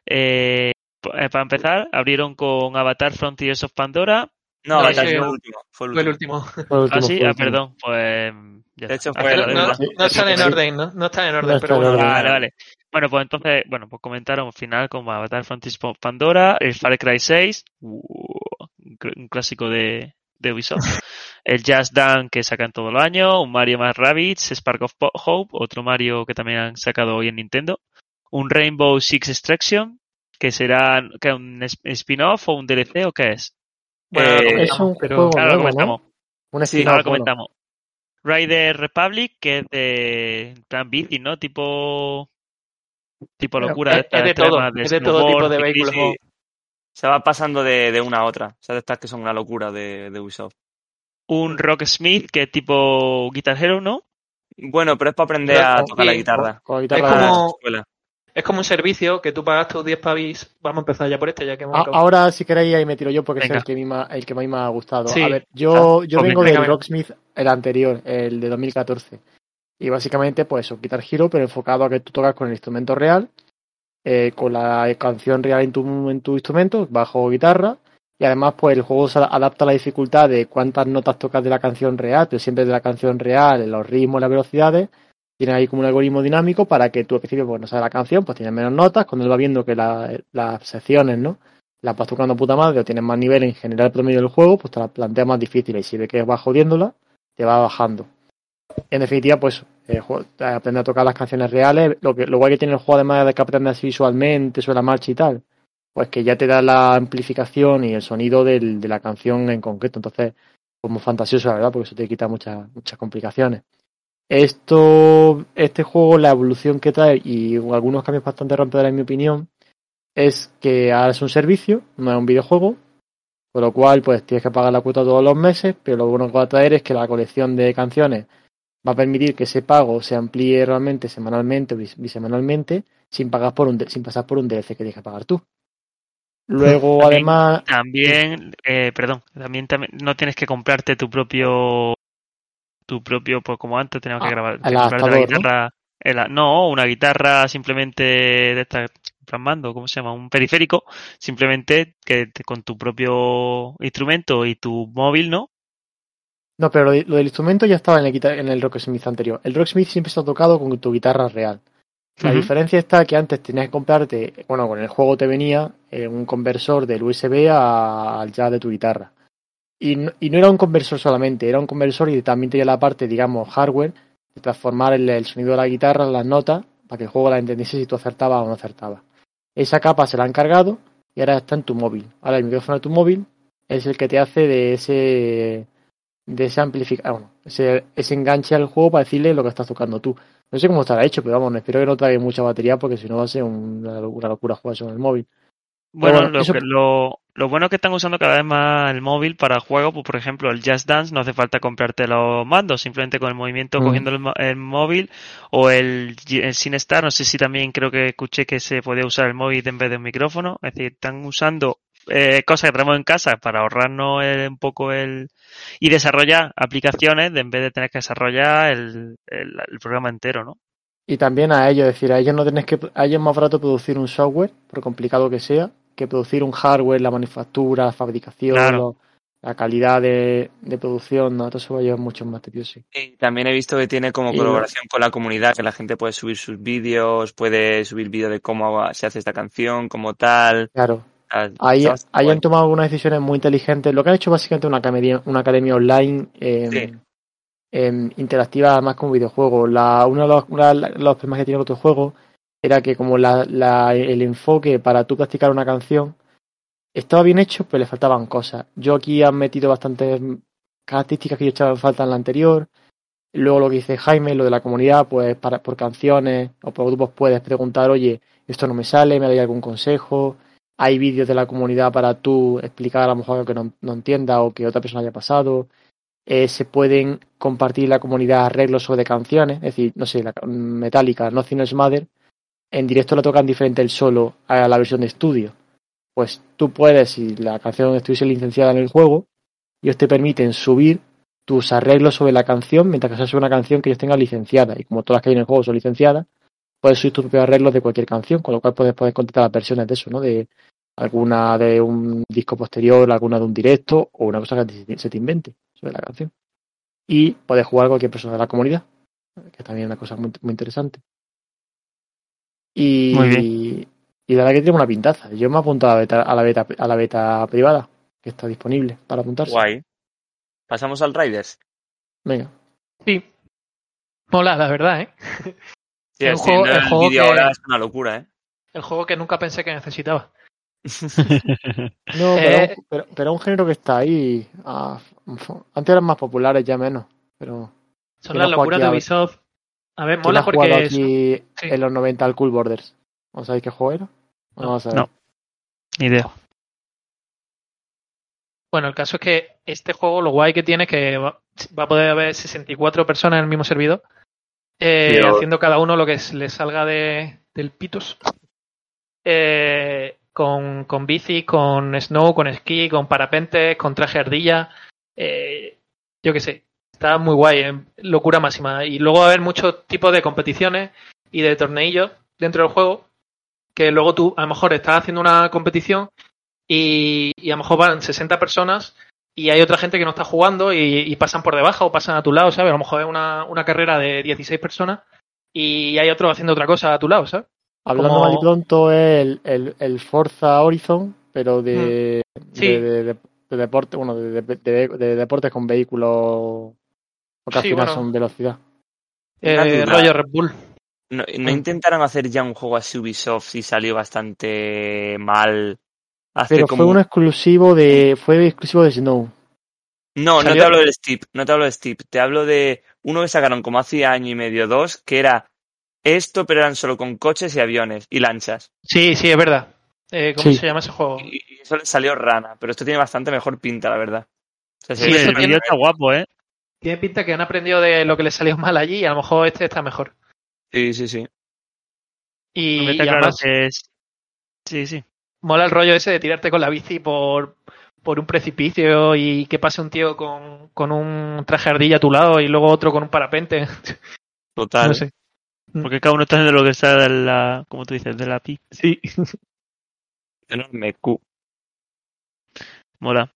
Eh, eh, para empezar, abrieron con Avatar Frontiers of Pandora. No, No, Avatar fue el último. Fue el Fue el último. Ah, sí, ah, perdón, pues ya De hecho, Ah, No, no están en orden, ¿no? No están en orden, No pero bueno. orden. Vale, vale. Bueno, pues entonces, bueno, pues comentaron al final como Avatar Frontiers Pandora, el Far Cry 6, uh, un cl- un clásico de, de Ubisoft. *laughs* El Just Dance que sacan todo el año, un Mario más Rabbids, Spark of Hope, otro Mario que también han sacado hoy en Nintendo, un Rainbow Six Extraction, que será que un spin-off o un DLC o qué es. Bueno, ahora Eh, comentamos, es un pero- juego Ahora lo nuevo, comentamos. ¿no? Un Sí, spin-off, ahora bueno. comentamos. Rider Republic, que es de plan bici, ¿no? Tipo tipo Bueno, locura es- esta es de todo, es de todo tipo de vehículos. Sí. Se va pasando de, de una a otra. O sea, de estas que son una locura de, de Ubisoft. Un Rocksmith, que es tipo Guitar Hero, ¿no? Bueno, pero es para aprender Pero, a sí, tocar la guitarra. Con la Es guitarra- como- Escuela. Es como un servicio que tú pagas tus 10 pavis. Vamos a empezar ya por este, ya que hemos A- acabado. ahora, si queréis, ahí me tiro yo porque Venga. es el que, el que más me ha gustado. Sí. A ver, yo, yo Ok, vengo venga, del. Rocksmith, el anterior, el de 2014. Y básicamente, pues eso, Guitar Hero, pero enfocado a que tú tocas con el instrumento real, eh, con la canción real en tu, en tu instrumento, bajo o guitarra. Y además, pues el juego se adapta a la dificultad de cuántas notas tocas de la canción real, pero siempre de la canción real, los ritmos, las velocidades. Tiene ahí como un algoritmo dinámico para que tú al principio pues, no sabes la canción, pues tienes menos notas. Cuando él va viendo que la- las secciones, ¿no? Las vas tocando puta madre o tienes más nivel en general promedio del juego, pues te la plantea más difícil. Y si ve que vas jodiéndola, te va bajando. En definitiva, pues eh, aprender a tocar las canciones reales. Lo, que, lo guay que tiene el juego, además de que aprendas visualmente sobre la marcha y tal, pues que ya te da la amplificación y el sonido del- de la canción en concreto. Entonces, como fantasioso, la verdad, porque eso te quita muchas, muchas complicaciones. Esto, este juego, la evolución que trae y algunos cambios bastante rompedores en mi opinión, es que ahora es un servicio, no es un videojuego, con lo cual pues tienes que pagar la cuota todos los meses, pero lo bueno que va a traer es que la colección de canciones va a permitir que ese pago se amplíe realmente semanalmente o bis- bisemanalmente sin pagar por un sin pasar por un DLC que tienes que pagar tú. Luego, También- además, También, eh, perdón, también, también no tienes que comprarte tu propio tu propio, pues como antes teníamos que Ah, grabar, que comprarte la ¿no? guitarra, el- no, una guitarra simplemente de esta mando, ¿cómo se llama? Un periférico, simplemente que te- con tu propio instrumento y tu móvil, ¿no? no, pero lo, de- lo del instrumento ya estaba en el, en el Rocksmith anterior. El Rocksmith siempre está tocado con tu guitarra real. La diferencia está que antes tenías que comprarte, bueno, con el juego te venía eh, un conversor del USB a- al jack de tu guitarra. Y no, y no era un conversor solamente, era un conversor y también tenía la parte, digamos, hardware, de transformar el, sonido de la guitarra las notas para que el juego la entendiese si tú acertabas o no acertabas. Esa capa se la han cargado y ahora está en tu móvil. Ahora el micrófono de tu móvil es el que te hace de ese de ese amplificador, bueno, ese, enganche al juego para decirle lo que estás tocando tú. No sé cómo estará hecho, pero vamos, espero que no traiga mucha batería porque si no va a ser una locura jugar eso en el móvil. Bueno, bueno, lo, eso- que- lo, lo bueno es que están usando cada vez más el móvil para juegos, pues por ejemplo el Just Dance no hace falta comprarte los mandos, simplemente con el movimiento Mm. cogiendo el, el móvil o el, el SingStar, no sé si también creo que escuché que se podía usar el móvil en vez de un micrófono, es decir, están usando eh, cosas que tenemos en casa para ahorrarnos el- un poco el y desarrollar aplicaciones de, en vez de tener que desarrollar el, el, el programa entero, ¿no? Y también a ellos, es decir, a ellos no tenés que, a ellos es más barato producir un software, por complicado que sea, que producir un hardware, la manufactura, la fabricación, Claro. la calidad de, de producción, ¿no? Todo eso va a llevar mucho más tedioso. Y también he visto que tiene como Y- colaboración con la comunidad, que la gente puede subir sus vídeos, puede subir vídeos de cómo se hace esta canción, como tal. Claro. Ah, Ahí, han tomado algunas decisiones muy inteligentes. Lo que han hecho básicamente una academia, una academia online eh, Sí. Eh, interactiva además con videojuegos. La, uno de los, una de los problemas que tiene el otro juego era que como la, la- el enfoque para tú practicar una canción estaba bien hecho, pero le faltaban cosas. Yo aquí han metido bastantes características que yo echaba en falta en la anterior. Luego lo que dice Jaime, lo de la comunidad, pues para, por canciones o por grupos puedes preguntar, oye, esto no me sale, me dais algún consejo. Hay vídeos de la comunidad para tú explicar a lo mejor algo que no, no entienda o que otra persona haya pasado. Eh, se pueden compartir la comunidad arreglos sobre canciones, es decir, no sé, la Metallica, Nothing Else Matter, en directo la tocan diferente el solo a la versión de estudio. Pues tú puedes, si la canción estuviese licenciada en el juego, ellos te permiten subir tus arreglos sobre la canción mientras que sea sobre una canción que ellos tengan licenciada. Y como todas las que hay en el juego son licenciadas, puedes subir tus propios arreglos de cualquier canción, con lo cual puedes, puedes contestar las versiones de eso, ¿no? De alguna de un disco posterior, alguna de un directo o una cosa que se te invente sobre la canción. Y puedes jugar cualquier persona de la comunidad, que también es una cosa muy, muy interesante. Y, Muy y la verdad que tiene una pintaza. Yo me he apuntado a la beta, a la beta, a la beta privada, que está disponible para apuntarse. Guay. ¿Pasamos al Riders? Venga. Sí. Mola, la verdad, ¿eh? Sí, *laughs* El juego- el juego vídeo que- ahora es una locura, ¿eh? El juego que nunca pensé que necesitaba. *laughs* No, Eh, pero, pero, pero es un género que está ahí. ah, antes eran más populares, ya menos. Pero Son ¿Quién las locuras de Ubisoft. A ver, ¿quién mola porque... aquí sí. en los 90 al Cool Borders? ¿No sabéis qué juego era? No, No, vamos a ver. no. Ni idea. Bueno, el caso es que este juego lo guay que tiene es que va, va a poder haber 64 personas en el mismo servidor, eh, haciendo cada uno lo que s- le salga de, del pitos. Eh, con, con bici, con snow, con esquí, con parapentes, con traje ardilla. eh, yo qué sé, está muy guay, eh, locura máxima. Y luego va a haber muchos tipos de competiciones y de torneillos dentro del juego que luego tú a lo mejor estás haciendo una competición y, y a lo mejor van 60 personas y hay otra gente que no está jugando y, y pasan por debajo o pasan a tu lado, ¿sabes? A lo mejor es una, una carrera de 16 personas y hay otro haciendo otra cosa a tu lado, ¿sabes? Hablando como- mal y pronto es el, el, el Forza Horizon, pero de, Mm. Sí. de, de- de- de deporte, bueno, de, de, de- de deportes con vehículos porque al Sí, final bueno. son velocidad. Eh, rollo Red Bull. ¿No, no Mm. intentaron hacer ya un juego así Ubisoft y salió bastante mal? Hace Pero como... fue un exclusivo de fue exclusivo de Snow. No, no Salió- te hablo del Steep, no te hablo de Steep, te hablo de uno que sacaron como hace año y medio, dos, que era esto, pero eran solo con coches y aviones y lanchas. Sí, sí, es verdad. Eh, ¿Cómo Sí. se llama ese juego? Y, y eso le salió rana, pero esto tiene bastante mejor pinta, la verdad. O sea, se Sí, eso el bien. está guapo, ¿eh? Tiene pinta que han aprendido de lo que les salió mal allí y a lo mejor este está mejor. Sí, sí, sí. Y, está y claro además que es... Sí, sí. mola el rollo ese de tirarte con la bici por, por un precipicio y que pase un tío con, con un traje ardilla a tu lado y luego otro con un parapente. *laughs* Total. No sé. Porque cada uno está haciendo lo que está de la... Como tú dices, de la pi. Sí. *laughs* Enorme Q. Mola.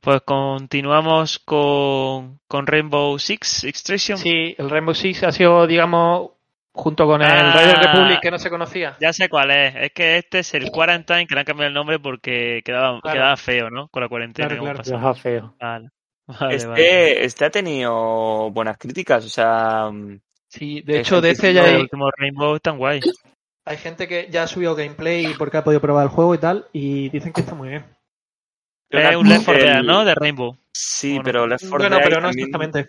Pues continuamos con, con Rainbow Six Extraction. Sí, el Rainbow Six ha sido, digamos, junto con el Ah. Rider Republic que no se conocía. Ya sé cuál es. Es que este es el Quarantine, que le han cambiado el nombre porque quedaba, Claro. quedaba feo, ¿no? Con la cuarentena. Claro, claro. pasado. Deja feo. Vale. Vale, Este, vale. este ha tenido buenas críticas, o sea, mm, Sí, de hecho, de este que ya El hay, último Rainbow es tan guay. hay gente que ya ha subido gameplay porque ha podido probar el juego y tal, y dicen que está muy bien. Es un Left 4 Dead, el- ¿no? De Rainbow. Sí, Bueno. pero Left 4 Bueno, Dead pero no exactamente.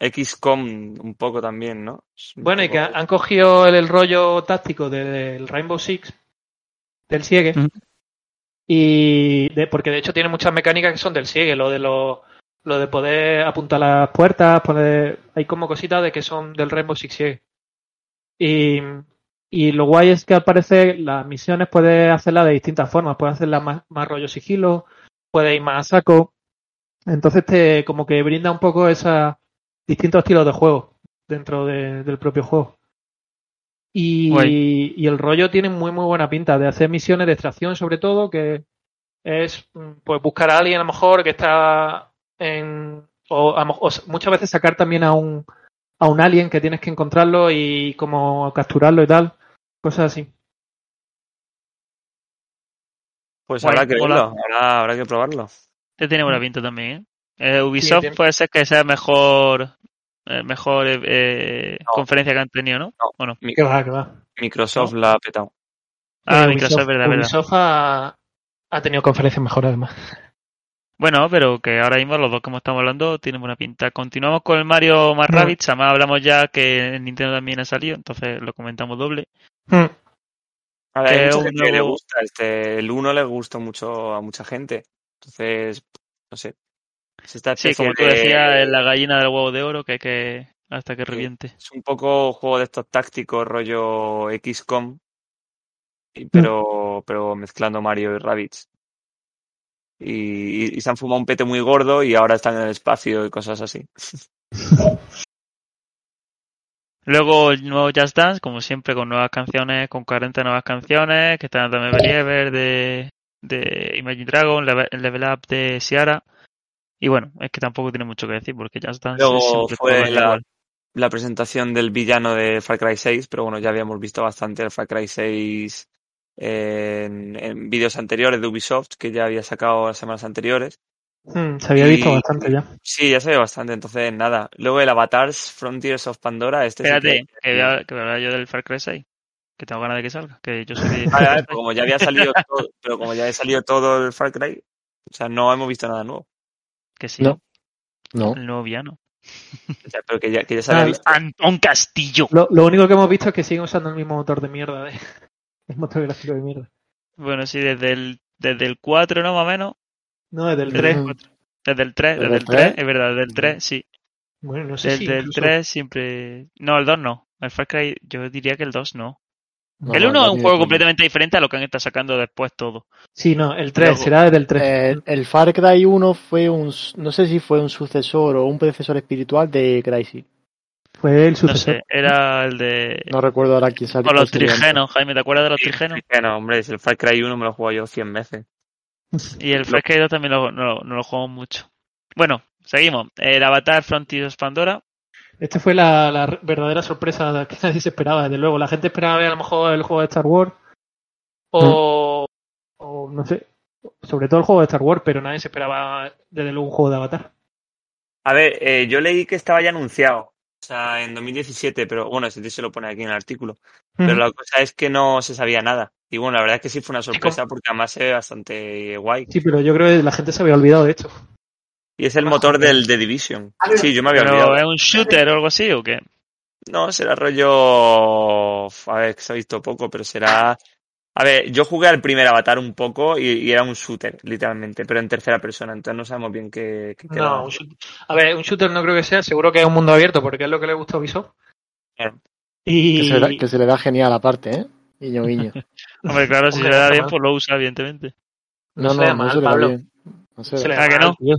XCOM un poco también, ¿no? Bueno, y que han cogido el, el rollo táctico del Rainbow Six, del Siege, Mm. y de, porque de hecho tiene muchas mecánicas que son del Siege, lo de lo, lo de poder apuntar las puertas, poder, hay como cositas de que son del Rainbow Six Siege. Y, y lo guay es que al parecer las misiones puedes hacerlas de distintas formas, puedes hacerlas más, más rollo sigilo, puedes ir más a saco, entonces te como que brinda un poco esos distintos estilos de juego dentro de- del propio juego. Y, y el rollo tiene muy muy buena pinta de hacer misiones de extracción sobre todo, que es pues buscar a alguien a lo mejor que está en o, a mejor- o muchas veces sacar también a un a un alien que tienes que encontrarlo y como capturarlo y tal, cosas así. Pues Guay, habrá que verlo, habrá, habrá que probarlo. Este tiene buena pinta también, ¿eh? Eh, Ubisoft tiene- puede ser que sea mejor eh, mejor eh, eh, No. conferencia que han tenido, ¿no? No. ¿O no? Que va, que va. Microsoft la ha petado. Ah, Microsoft, verdad, verdad. Ubisoft ha, ha tenido conferencias mejores además. Bueno, pero que ahora mismo los dos como estamos hablando tienen buena pinta. Continuamos con el Mario más Mm. Rabbids. Además hablamos ya que en Nintendo también ha salido, entonces lo comentamos doble. Hmm. A ver, hay mucha un gente que le gusta. Este, el 1 le gustó mucho a mucha gente. Entonces, no sé. Es esta Sí, como tú de- decías, es la gallina del huevo de oro que hay que hasta que reviente. Es un poco juego de estos tácticos, rollo XCOM, y- pero, pero mezclando Mario y Rabbids. Y, y se han fumado un pete muy gordo y ahora están en el espacio y cosas así. *laughs* Luego el nuevo Just Dance, como siempre, con nuevas canciones, con 40 nuevas canciones, que están también Believer de, de Imagine Dragon, Level, Level Up de Ciara. Y bueno, es que tampoco tiene mucho que decir porque Just Dance Luego fue la-. La presentación del villano de Far Cry 6, pero bueno, ya habíamos visto bastante el Far Cry 6 en, en vídeos anteriores de Ubisoft, que ya había sacado las semanas anteriores. Hmm, se había Y- visto bastante ya. Sí, ya se ve bastante, entonces nada. Luego el Avatars Frontiers of Pandora, este sí Espérate, que- que voy a, que voy hablar yo del Far Cry 6. Que tengo ganas de que salga. Que yo soy. *laughs* Vale, vale, como ya había salido *laughs* todo, pero como ya había salido todo el Far Cry, o sea, no hemos visto nada nuevo. Que sí, No. No. el nuevo villano. O sea, pero que ya, que ya se había Ah, visto. Antón Castillo. Lo, lo único que hemos visto es que siguen usando el mismo motor de mierda. De, *laughs* el motor gráfico de mierda. Bueno, sí, desde el, desde el 4, ¿no? Más o menos. No, desde el Desde 3. el, desde el 3, ¿Desde el el 3, 3? es verdad, desde el 3, sí. Bueno, no sé si Desde el incluso- 3 siempre... No, el 2 no. El Far Cry, yo diría que el 2 no. No, el no, 1 no es un juego completamente diferente a lo que han estado sacando después todo. Sí, no, el 3, Luego- será desde el 3. Eh, el Far Cry 1 fue un, no sé si fue un sucesor o un predecesor espiritual de Crysis. Fue el No sucesor. sé, era el de... No recuerdo ahora quién salió. Con los trigenos, Jaime, ¿te acuerdas de los trigenos? No, hombre, el Far Cry 1 me lo he jugado yo 100 veces. Y el Far Cry 2 también lo, no, no lo jugamos mucho. Bueno, seguimos. El Avatar Frontiers of Pandora. Este fue la, la verdadera sorpresa *laughs* que nadie se esperaba, desde luego. La gente esperaba ver a lo mejor el juego de Star Wars o, o no sé, sobre todo el juego de Star Wars, pero nadie se esperaba desde luego un juego de Avatar. A ver, eh, yo leí que estaba ya anunciado, o sea, en 2017, pero bueno, ese se lo pone aquí en el artículo. Pero la cosa es que no se sabía nada. Y bueno, la verdad es que sí fue una sorpresa porque además se ve bastante guay. Sí, pero yo creo que la gente se había olvidado de esto. Y es el motor del The Division. Sí, yo me había ¿Pero olvidado. es un shooter o algo así o qué? No, será rollo. A ver, que se ha visto poco, pero será. A ver, yo jugué al primer avatar un poco y, y era un shooter, literalmente, pero en tercera persona, entonces no sabemos bien qué, qué. No, un shooter. A ver, un shooter no creo que sea, seguro que es un mundo abierto porque es lo que le gusta a Ubisoft. Claro. Y Que se, le da, que se le da genial aparte, ¿eh? Guiño, guiño. *laughs* Hombre, claro, si Hombre, se le da bien, pues lo usa, evidentemente. No No, se no, le da no mal, se le da bien. No se le se da le Ah, da que no. tío.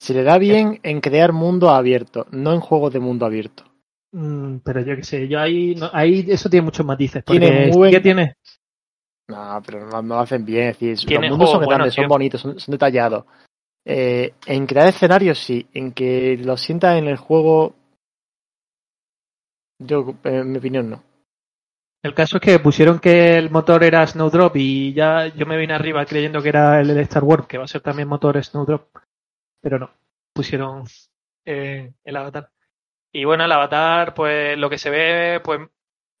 Se le da bien en crear mundo abierto, no en juegos de mundo abierto. Mm, pero yo qué sé, yo ahí, no- ahí eso tiene muchos matices. Porque Tiene muy buen- ¿qué tiene? No, pero no, no lo hacen bien. Es decir, los mundos son grandes, son bonitos, son, son detallados. Eh, en crear escenarios sí, en que lo sientas en el juego, yo, en mi opinión, no. El caso es que pusieron que el motor era Snowdrop y ya yo me vine arriba creyendo que era el de Star Wars, que va a ser también motor Snowdrop. Pero no, pusieron eh, el avatar. Y bueno, el avatar, pues lo que se ve, pues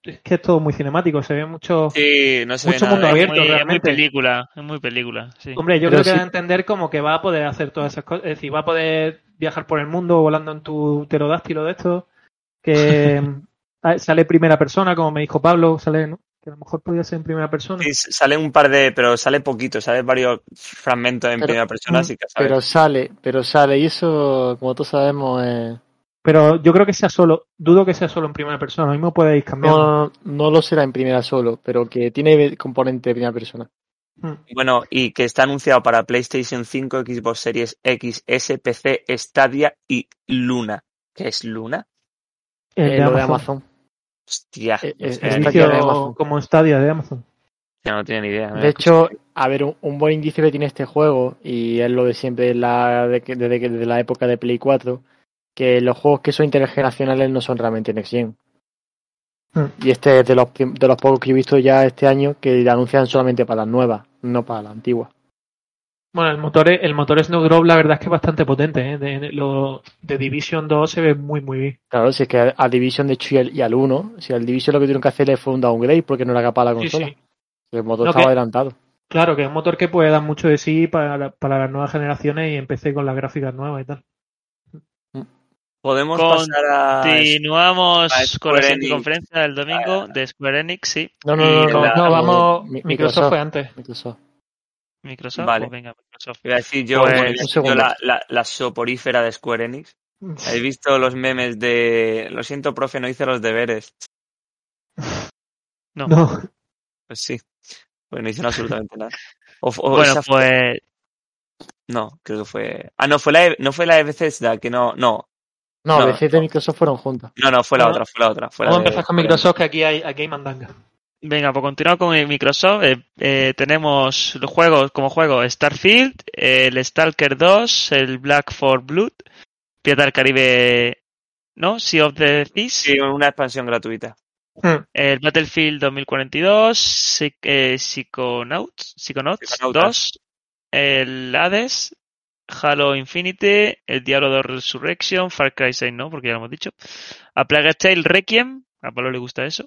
es que es todo muy cinemático, se ve mucho... Sí, no se Mucho ve mundo nada. Es abierto, muy, es muy realmente. película, es muy película, sí. Hombre, yo Pero creo que da a entender como que va a poder hacer todas esas cosas. Es decir, va a poder viajar por el mundo volando en tu pterodáctilo de esto. Que *laughs* ah, sale primera persona, como me dijo Pablo, sale, ¿no? Que a lo mejor podría ser en primera persona. Sí, sale un par de, pero sale poquito, sale varios fragmentos en Pero- primera persona, así que sabes. Pero sale, pero sale, y eso, como todos sabemos, es... Pero yo creo que sea solo, dudo que sea solo en primera persona. Lo mismo podéis cambiar. No, no, no lo será en primera solo, pero que tiene componente de primera persona. Bueno, y que está anunciado para PlayStation 5, Xbox Series X, S, PC, Stadia y Luna. ¿Qué es Luna? El Eh, de lo de Amazon. Amazon. Hostia, Eh, eh, de Amazon. como Stadia de Amazon. ya no tiene ni idea. De hecho, a ver, un, un buen indicio que tiene este juego, y es lo de siempre la, de desde, que- desde la época de Play 4, que los juegos que son intergeneracionales no son realmente Next Gen. Hmm. Y este es de los, de los pocos que he visto ya este año que anuncian solamente para las nuevas, no para las antiguas. Bueno, el motor, es- el motor Snowdrop la verdad es que es bastante potente. ¿eh? De, de- lo, de Division 2 se ve muy, muy bien. Claro, si es que a, a Division de hecho y al, y al 1, si al Division lo que tuvieron que hacer fue un downgrade porque no era capaz la Sí, consola. sí. El motor estaba que- adelantado. Claro, que es un motor que puede dar mucho de sí para, para las nuevas generaciones y empecé con las gráficas nuevas y tal. Podemos pasar a. Continuamos a con la conferencia del domingo de Square Enix, sí. No, no, no, la- no, No, vamos. Mi- Microsoft, Microsoft. fue antes. Microsoft. Microsoft, Vale. pues venga, Microsoft. Iba a decir yo, Pues, yo la, la, la soporífera de Square Enix. ¿Habéis visto los memes de. Lo siento, profe, no hice los deberes? No. No, Pues sí. Pues no hicieron absolutamente nada. O, o Bueno, esa fue- pues No, creo que fue. Ah, no, fue la, E- no fue la de Bethesda, que no. No, No, No, Bethesda y Microsoft fueron juntas. no, no, fue la No. otra, fue la otra. Fue vamos a empezar con Microsoft, que aquí hay, aquí hay mandanga. venga, pues continuamos con Microsoft. Eh, eh, tenemos los juegos como juego Starfield, el Stalker 2, el Black for Blood, Pirata del Caribe, ¿no? Sea of the Thieves, Sí, una expansión gratuita. el Battlefield 2042, Psy- eh, Psychonauts, Psychonauts Psychonautas. 2, el Hades, Halo Infinite, el Diablo 2 Resurrection, Far Cry 6 no, porque ya lo hemos dicho. A Plague Tale Requiem, a Pablo le gusta eso.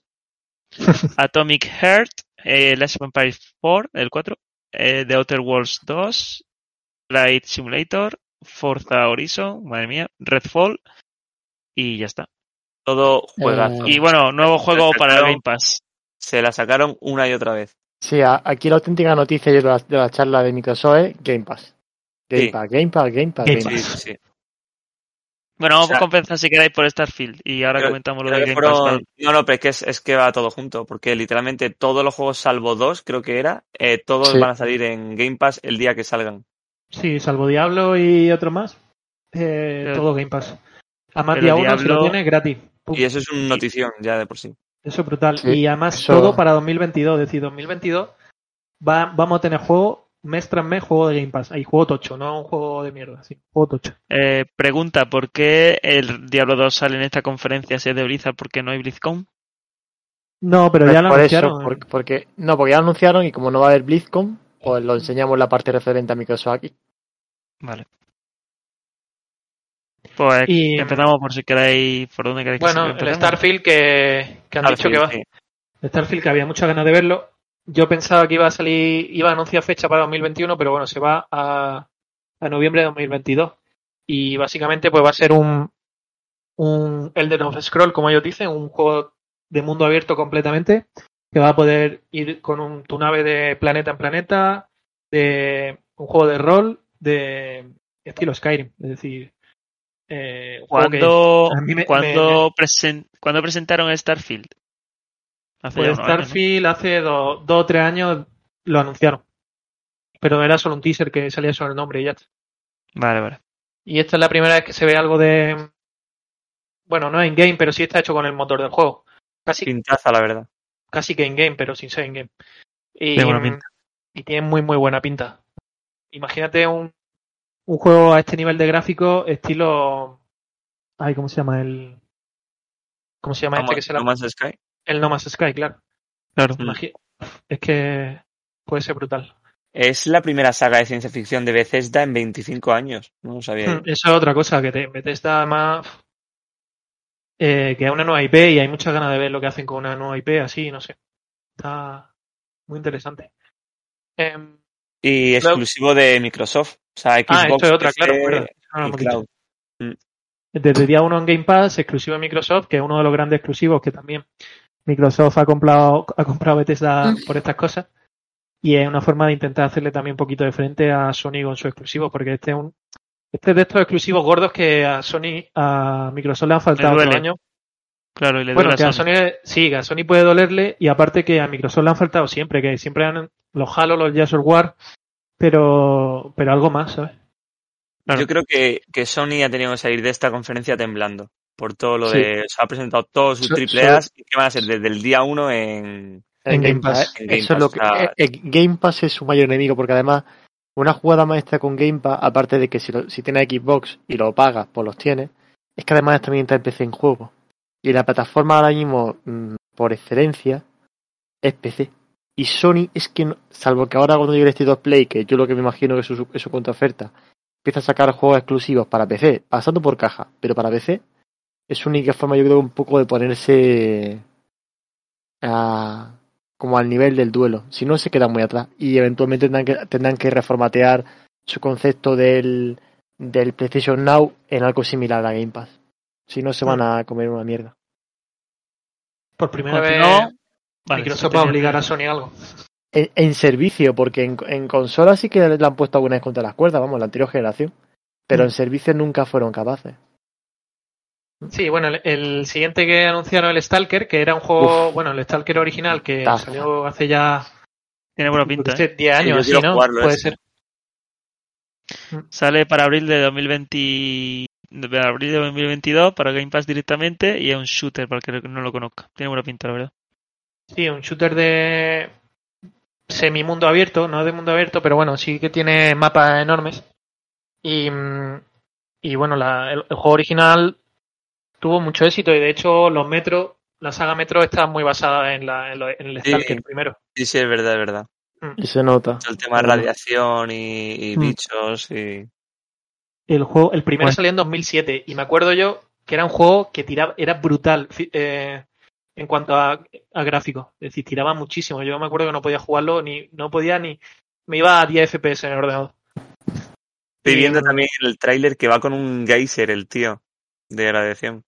*laughs* Atomic Heart, eh, Last of Empire 4, el 4. eh, The Outer Worlds 2, Flight Simulator, Forza Horizon, madre mía, Redfall y ya está. Todo juegazo. Eh, Y bueno, nuevo juego para Game Pass. Se la sacaron una y otra vez. Sí, aquí la auténtica noticia de la, de la charla de Microsoft es Game Pass. Game Sí. Pass, Game Pass, Game Pass, Game Pass. sí, sí. Bueno, vamos O sea, a compensar si queréis por Starfield y ahora Creo- comentamos lo de Game Pass. No, no, pero es que, es, es que va todo junto, porque literalmente todos los juegos, salvo dos, creo que era, eh, todos Sí. van a salir en Game Pass el día que salgan. Sí, salvo Diablo y otro más. eh, Pero- todo Game Pass. Además, día uno si lo tienes gratis. Pum. Y eso es una notición ya de por sí. Eso es brutal. Sí, y además eso- todo para 2022. Es decir, 2022 va, vamos a tener juego mes tras mes, juego de Game Pass. Hay juego tocho, no un juego de mierda. Sí, juego tocho. Eh, pregunta, ¿por qué el Diablo 2 sale en esta conferencia si es de Blizzard? ¿Por qué no hay BlizzCon? No, pero Pues ya lo por anunciaron. eso, porque, porque- no, porque ya lo anunciaron y como no va a haber BlizzCon, pues lo enseñamos en la parte referente a Microsoft aquí. Vale. Pues Y- empezamos por si queréis, por dónde queréis que Bueno, el. Starfield que, que han dicho que va. sí. Starfield que había muchas ganas de verlo. Yo pensaba que iba a salir, iba a anunciar fecha para 2021, pero bueno, se va a, a noviembre de 2022. Y básicamente pues va a ser un, un Elder of Scroll, como ellos dicen, un juego de mundo abierto completamente, que va a poder ir con un, tu nave de planeta en planeta, de un juego de rol, de estilo Skyrim, es decir, eh, un juego que- ¿Cuándo, a mí me- presen- cuándo presentaron el Starfield? Hace Pues. Starfield hace do- dos o tres años lo anunciaron. Pero era solo un teaser que salía sobre el nombre y ya está. Vale, vale. Y esta es la primera vez que se ve algo de. Bueno, no en game, pero sí está hecho con el motor del juego. Casi, Pintaza, la verdad. casi que en game, pero sin ser en game. Y, y tiene muy, muy buena pinta. Imagínate un, un juego a este nivel de gráfico, estilo. Ay, ¿cómo se llama el. ¿Cómo se llama No, este que se la... No Man's Sky. El No Man's Sky, claro. Claro. Mm. Es que puede ser brutal. Es la primera saga de ciencia ficción de Bethesda en 25 años. No lo sabía. Hmm, Eso es otra cosa, que te Bethesda además eh, que es una nueva IP y hay muchas ganas de ver lo que hacen con una nueva IP así, no sé. Está muy interesante. Em, Y exclusivo de Microsoft. O sea, Xbox, ah, esto es otra, PC claro. No. Cloud. Desde día uno en Game Pass, exclusivo de Microsoft, que es uno de los grandes exclusivos que también Microsoft ha comprado, ha comprado Bethesda por estas cosas. Y es una forma de intentar hacerle también un poquito de frente a Sony con sus exclusivos, porque este es un este es de estos exclusivos gordos que a Sony, a Microsoft le han faltado otro año. Claro, y le Bueno, duele que a Sony. Sony, sí, que a Sony puede dolerle y aparte que a Microsoft le han faltado siempre, que siempre han los Halo, los of War, pero, pero algo más, ¿sabes? Claro. Yo creo que, que Sony ha tenido que salir de esta conferencia temblando. Por todo lo Sí. de. Se ha presentado todos sus So- triple so- A's que van a ser desde el día uno en. En Game Pass. En Game Eso es lo Pass, que, o sea- eh, eh, Game Pass es su mayor enemigo porque además una jugada maestra con Game Pass, aparte de que si, lo- si tienes Xbox y lo pagas, pues los tienes, es que además también está el PC en juego. Y la plataforma ahora mismo, mm, por excelencia, es PC. Y Sony es que, no- salvo que ahora cuando llegue el State of Play, que yo lo que me imagino que es su, es su contraoferta, empieza a sacar juegos exclusivos para PC, pasando por caja, pero para PC, es su única forma, yo creo, un poco de ponerse a, como al nivel del duelo. Si no, se quedan muy atrás. Y eventualmente tendrán que, tendrán que reformatear su concepto del, del PlayStation Now en algo similar a Game Pass. Si no, se van a comer una mierda. Por primera Pues vez no, Vale, Microsoft va a obligar a Sony a algo. En, en servicio, porque en, en consola sí que le han puesto alguna vez contra las cuerdas, vamos, la anterior generación. Pero Mm. en servicio nunca fueron capaces. Sí, bueno, el, el siguiente que anunciaron el Stalker, que era un juego, Uf. bueno, el Stalker original que Taza. salió hace ya Tiene buena pinta. qué ¿eh? sé, 10 Sí, yo años, así, quiero ¿no? jugarlo Puede ese. ser. Sale para abril de 2020, de abril de 2022 para Game Pass directamente y es un shooter para el que no lo conozca. Tiene buena pinta, la verdad. Sí, un shooter de semi-mundo abierto, no de mundo abierto, pero bueno, sí que tiene mapas enormes. Y, mm, y bueno, la- el, el juego original tuvo mucho éxito y de hecho los metros, la saga Metro está muy basada en, la, en, lo- en el Sí. Stalker primero. Sí, sí, es verdad, es verdad. Y se nota. El tema de radiación y, y Mm. bichos y. El juego, el primero Bueno. salió en 2007 y me acuerdo yo que era un juego que tiraba, era brutal eh, en cuanto a, a gráficos. Es decir, tiraba muchísimo. Yo me acuerdo que no podía jugarlo ni, no podía ni, me iba a 10 FPS en el ordenador. Estoy viendo también el tráiler que va con un geyser, el tío, de radiación.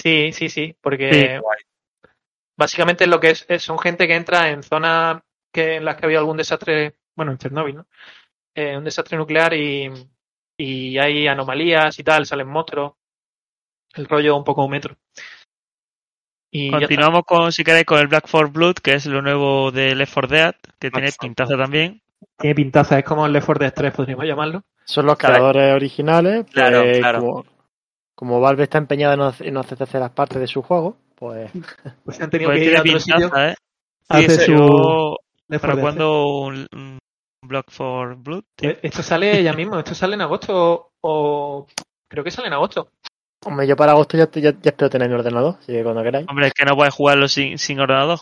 Sí, sí, sí, porque Sí. Básicamente lo que es, es- son gente que entra en zonas que en las que había algún desastre, bueno, en Chernóbil, ¿no? Eh, un desastre nuclear y, y hay anomalías y tal, salen monstruos. El rollo un poco metro. Y. Continuamos con, si queréis, con el Black 4 Blood, que es lo nuevo de Left 4 Dead, que tiene pintaza también. Tiene pintaza, es como el Left 4 Dead 3, podríamos llamarlo. Son los Claro. creadores originales. Pues, Claro, claro. Como, como Valve está empeñada en no, hacer- en no hacer terceras partes de su juego, pues *laughs* Pues han tenido Pues que ir a otro sitio ¿eh? Sí, su Yo, Left 4 ¿Para cuándo un, un Black 4 Blood? tío? Eh, Esto sale ya mismo, esto sale en agosto o creo que sale en agosto. hombre, yo para agosto ya, ya, ya espero tener mi ordenador, así que cuando queráis. Hombre, es que no puedes jugarlo sin, sin ordenador.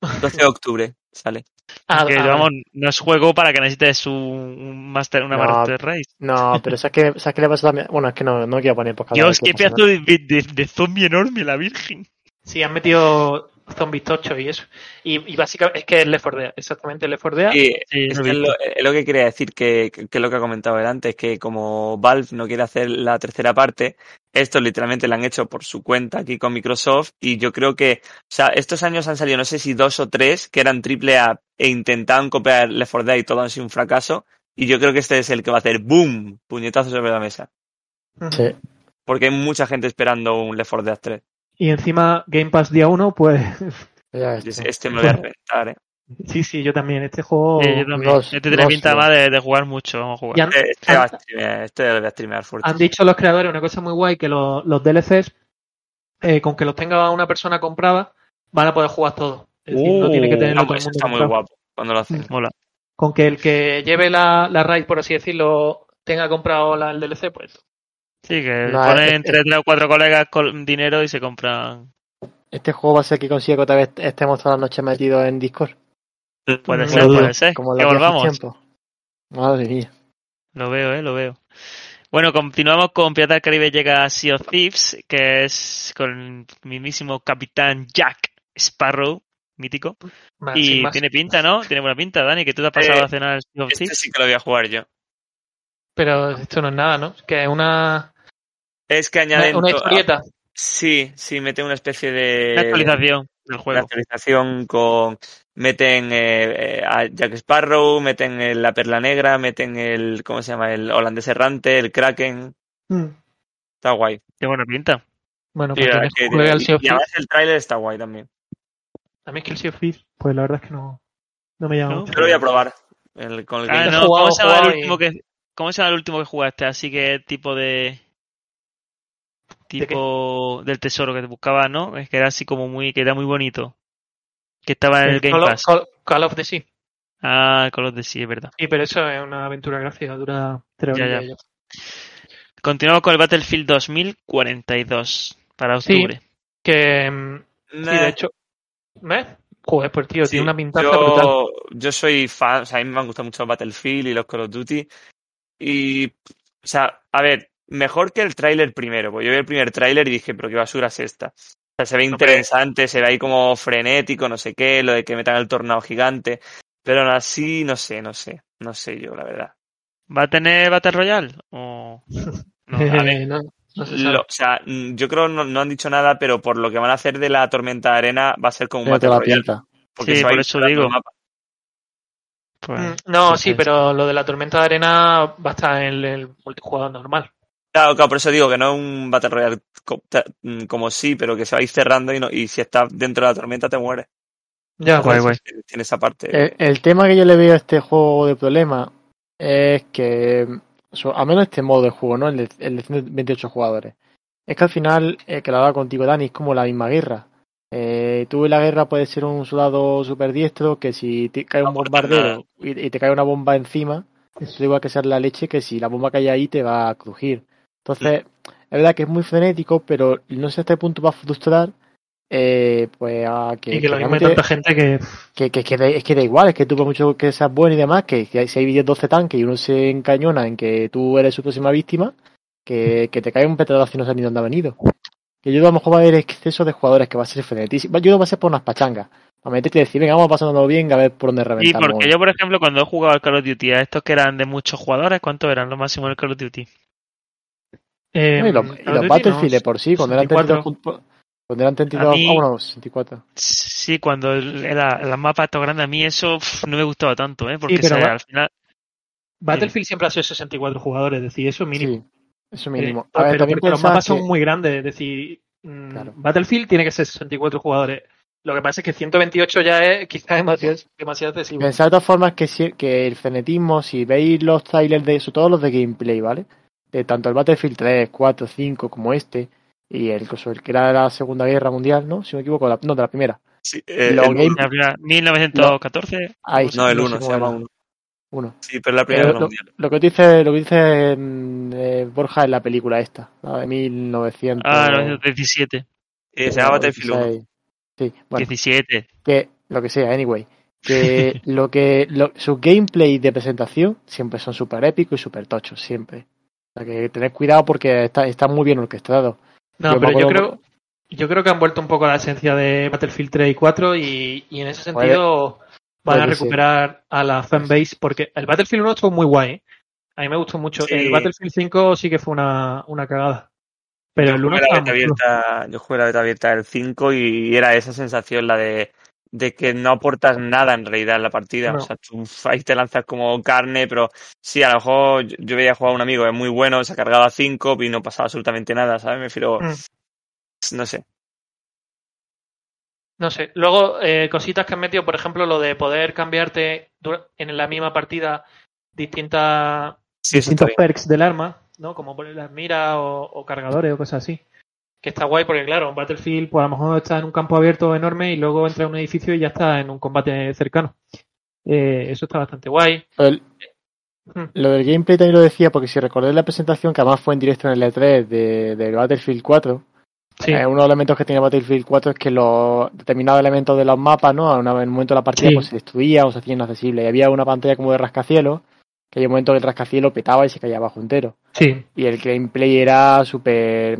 12 de octubre sale. Ah, que, ah, vamos, no es juego para que necesites un, master, una No. Master Race. No, pero ¿sabes qué, ¿sabes qué le pasa también? Bueno, es que no, no quiero poner por Dios, qué pedazo de, de, de zombie enorme, la virgen. Sí, han metido zombies tochos y eso. Y, y básicamente es que es Left 4 Dead, exactamente Left 4 Dead. Sí, es, lo que es visto. lo, es lo que quería decir, que, que es lo que ha comentado él antes, que como Valve no quiere hacer la tercera parte, esto literalmente lo han hecho por su cuenta aquí con Microsoft y yo creo que, o sea, estos años han salido no sé si dos o tres que eran triple A e intentaban copiar Left 4 Dead y todo han sido un fracaso y yo creo que este es el que va a hacer boom, puñetazo sobre la mesa. Sí. porque hay mucha gente esperando un Left 4 Dead 3. Y encima Game Pass día 1, pues Ya. Este, este me lo voy a reventar, eh. sí, sí, yo también. Este juego... Sí, yo también. dos- este tiene pinta más de, de jugar mucho. Vamos a jugar. Han, Este, este va a han- streamear, este lo voy a streamear fuerte. han dicho los creadores una cosa muy guay, que los, los DLCs, eh, con que los tenga una persona comprada, van a poder jugar todos. Es decir, no tiene que tenerlo Ah, todo el pues mundo está muy comprado. guapo cuando lo hacen. Mola. Con que el que lleve la, la raid, por así decirlo, tenga comprado la, el DLC, pues Sí, que No, ponen es- entre tres o cuatro colegas con dinero y se compran. Este juego va a ser que consiga que otra vez estemos todas las noches metidos en Discord. Puede No ser, puede ser. Como Que volvamos. Madre mía. Lo veo, eh, lo veo. Bueno, continuamos con Pirata del Caribe llega a Sea of Thieves, que es con el mismísimo capitán Jack Sparrow, mítico. más, y más. tiene pinta, ¿no? Tiene buena pinta, Dani, que tú te has pasado Eh, a cenar el Sea of Este Thieves. sí que lo voy a jugar yo. Pero esto no es nada, ¿no? Que es una, Es que añaden. una to- historieta. Sí, sí, mete una especie de. Una actualización del de juego. actualización con. Meten eh, eh, a Jack Sparrow, meten el- la Perla Negra, meten el. ¿Cómo se llama? El holandés errante, el Kraken. Mm. Está guay. Qué buena pinta. Bueno, Sí, pues que- al y- Sea of y además el tráiler está guay también. A mí es que el Sea of Thieves, pues la verdad es que no, no me llama ¿No? mucho. Yo lo voy a probar. el- con el Ah, no, jugado, ¿cómo se llama el y- que ¿Cómo se llama el último que jugaste? Así que tipo de tipo del tesoro que te buscaba, ¿no? Es que era así como muy que era muy bonito. Que estaba en el Game Call of, Pass. Call- Call of the Sea. Ah, Call of the Sea, es verdad. Sí, pero eso es una aventura gráfica, dura tres Ya, horas. ya. Continuamos con el Battlefield 2042 para Sí. octubre. Que, mm, sí, de hecho, ¿ves? Joder, pues tío, sí, tiene una pintaza brutal. yo, yo soy fan, o sea, a mí me han gustado mucho Battlefield y los Call of Duty. Y, o sea, a ver, mejor que el tráiler primero, porque yo vi el primer tráiler y dije, pero qué basura es esta. O sea, se ve interesante, se ve ahí como frenético, no sé qué, lo de que metan el tornado gigante. Pero aún así, no sé, no sé, no sé yo, la verdad. ¿Va a tener Battle Royale? O... *laughs* No, a ver, Eh, no, no se sabe. Lo- o sea, mm, yo creo no, no han dicho nada, pero por lo que van a hacer de la tormenta de arena va a ser como un Fíjate Battle la Royale. Porque Sí, se va a por eso digo. pues, Mm, No, sí, pero lo de la tormenta de arena va a estar en el multijugador normal. Claro, claro, por eso digo que no es un Battle Royale mm, como sí, pero que se va a ir cerrando y, no, y si estás dentro de la tormenta te mueres. Ya, Guay, pues, guay. Tiene esa parte. El, el tema que yo le veo a este juego de problema es que, a menos este modo de juego, ¿no? El de, el de 128 jugadores. Es que al final, eh, que lo hablaba contigo, Dani, es como la misma guerra. Eh, tú en la guerra puedes ser un soldado súper diestro que si te cae un aportar bombardero y, y te cae una bomba encima, eso es igual que ser la leche que si la bomba cae ahí te va a crujir. Entonces, es verdad que es muy frenético, pero no sé hasta qué punto va a frustrar eh, pues a que, y que lo mismo hay tanta gente que que, que, que da- es que da igual, es que tú por mucho que seas bueno y demás, que, que si hay 10, 12 tanques y uno se encañona en que tú eres su próxima víctima, que, que te cae un petardazo y no sabes ni dónde ha venido. Que yo a lo mejor va a haber exceso de jugadores que va a ser frenetísimo. Yo va a ser por unas pachangas. A meterte y decir, venga, vamos pasándolo bien, a ver por dónde Y reventamos. porque yo, por ejemplo, cuando he jugado al Call of Duty a estos que eran de muchos jugadores, ¿cuántos eran lo máximo del Call of Duty? Eh, No, y los, y Battlefield no, de por sí, cuando eran 64. 32, cuando eran 32, A mí- ah, bueno, 64. Sí, cuando era las mapas estos grandes, a mí eso no me gustaba tanto, ¿eh? Porque al final... Battlefield siempre ha sido 64 jugadores, es decir, eso es mínimo. Sí, eso mínimo. Eh, A ver, pero también porque los mapas que- son muy grandes, es decir, mm, Claro. Battlefield tiene que ser 64 jugadores. Lo que pasa es que 128 ya es quizás *laughs* demasiado, demasiado excesivo. Pensad de todas formas que, si- que el frenetismo, si veis los trailers de sobre todo los de gameplay, ¿vale? De tanto el Battlefield 3, 4, 5 como este, y el, el que era de la Segunda Guerra Mundial, ¿no? Si no me equivoco, la- no, de la primera. Sí, eh, Los el game- uno. La primera- 1914. Ahí, No, el sé 1, cómo se llama era. 1. Uno. Sí, pero es la primera Pero guerra lo, mundial. lo que dice, lo que dice mm, eh, Borja en la película esta, la de 1900. Ah, 1917. Eh, se llama Battlefield 1. 16. Sí, bueno, 17. que lo que sea, anyway. Que *laughs* lo que lo, su gameplay de presentación siempre son súper épicos y súper tochos, siempre. O sea que tened cuidado porque está, está muy bien orquestado. No, Yo pero yo creo, yo creo que han vuelto un poco a la esencia de Battlefield 3 y 4 y, y en ese sentido van a ser. recuperar a la fanbase porque el Battlefield 1 estuvo muy guay. ¿eh? A mí me gustó mucho. Sí. El Battlefield 5 sí que fue una, una cagada. Pero el yo 1 jugué, la estaba beta muy chulo. abierta, yo jugué la beta abierta del 5 y era esa sensación la de, de que no aportas nada en realidad en la partida. No. O sea, tú ahí te lanzas como carne, pero sí, a lo mejor yo, yo veía jugar a un amigo, es muy bueno, se ha cargado a 5 y no pasaba absolutamente nada, ¿sabes? Me refiero, Mm. no sé. No sé. Luego, eh, cositas que han metido, por ejemplo, lo de poder cambiarte en la misma partida distintas Sí, distintos perks del arma, ¿no? Como poner las miras o, o cargadores o cosas así. Que está guay porque, claro, en Battlefield, pues a lo mejor estás en un campo abierto enorme y luego entras a un edificio y ya estás en un combate cercano. Eh, eso está bastante guay. El- Hmm. lo del gameplay también lo decía porque si recordáis la presentación que además fue en directo en el E3 de, del Battlefield 4, Sí, eh, uno de los elementos que tenía Battlefield 4 es que los determinados elementos de los mapas, ¿no? En un momento de la partida Sí. pues se destruían o se hacían inaccesibles. Y había una pantalla como de rascacielos, que hay un momento que el rascacielos petaba y se caía abajo entero. sí. y el gameplay era súper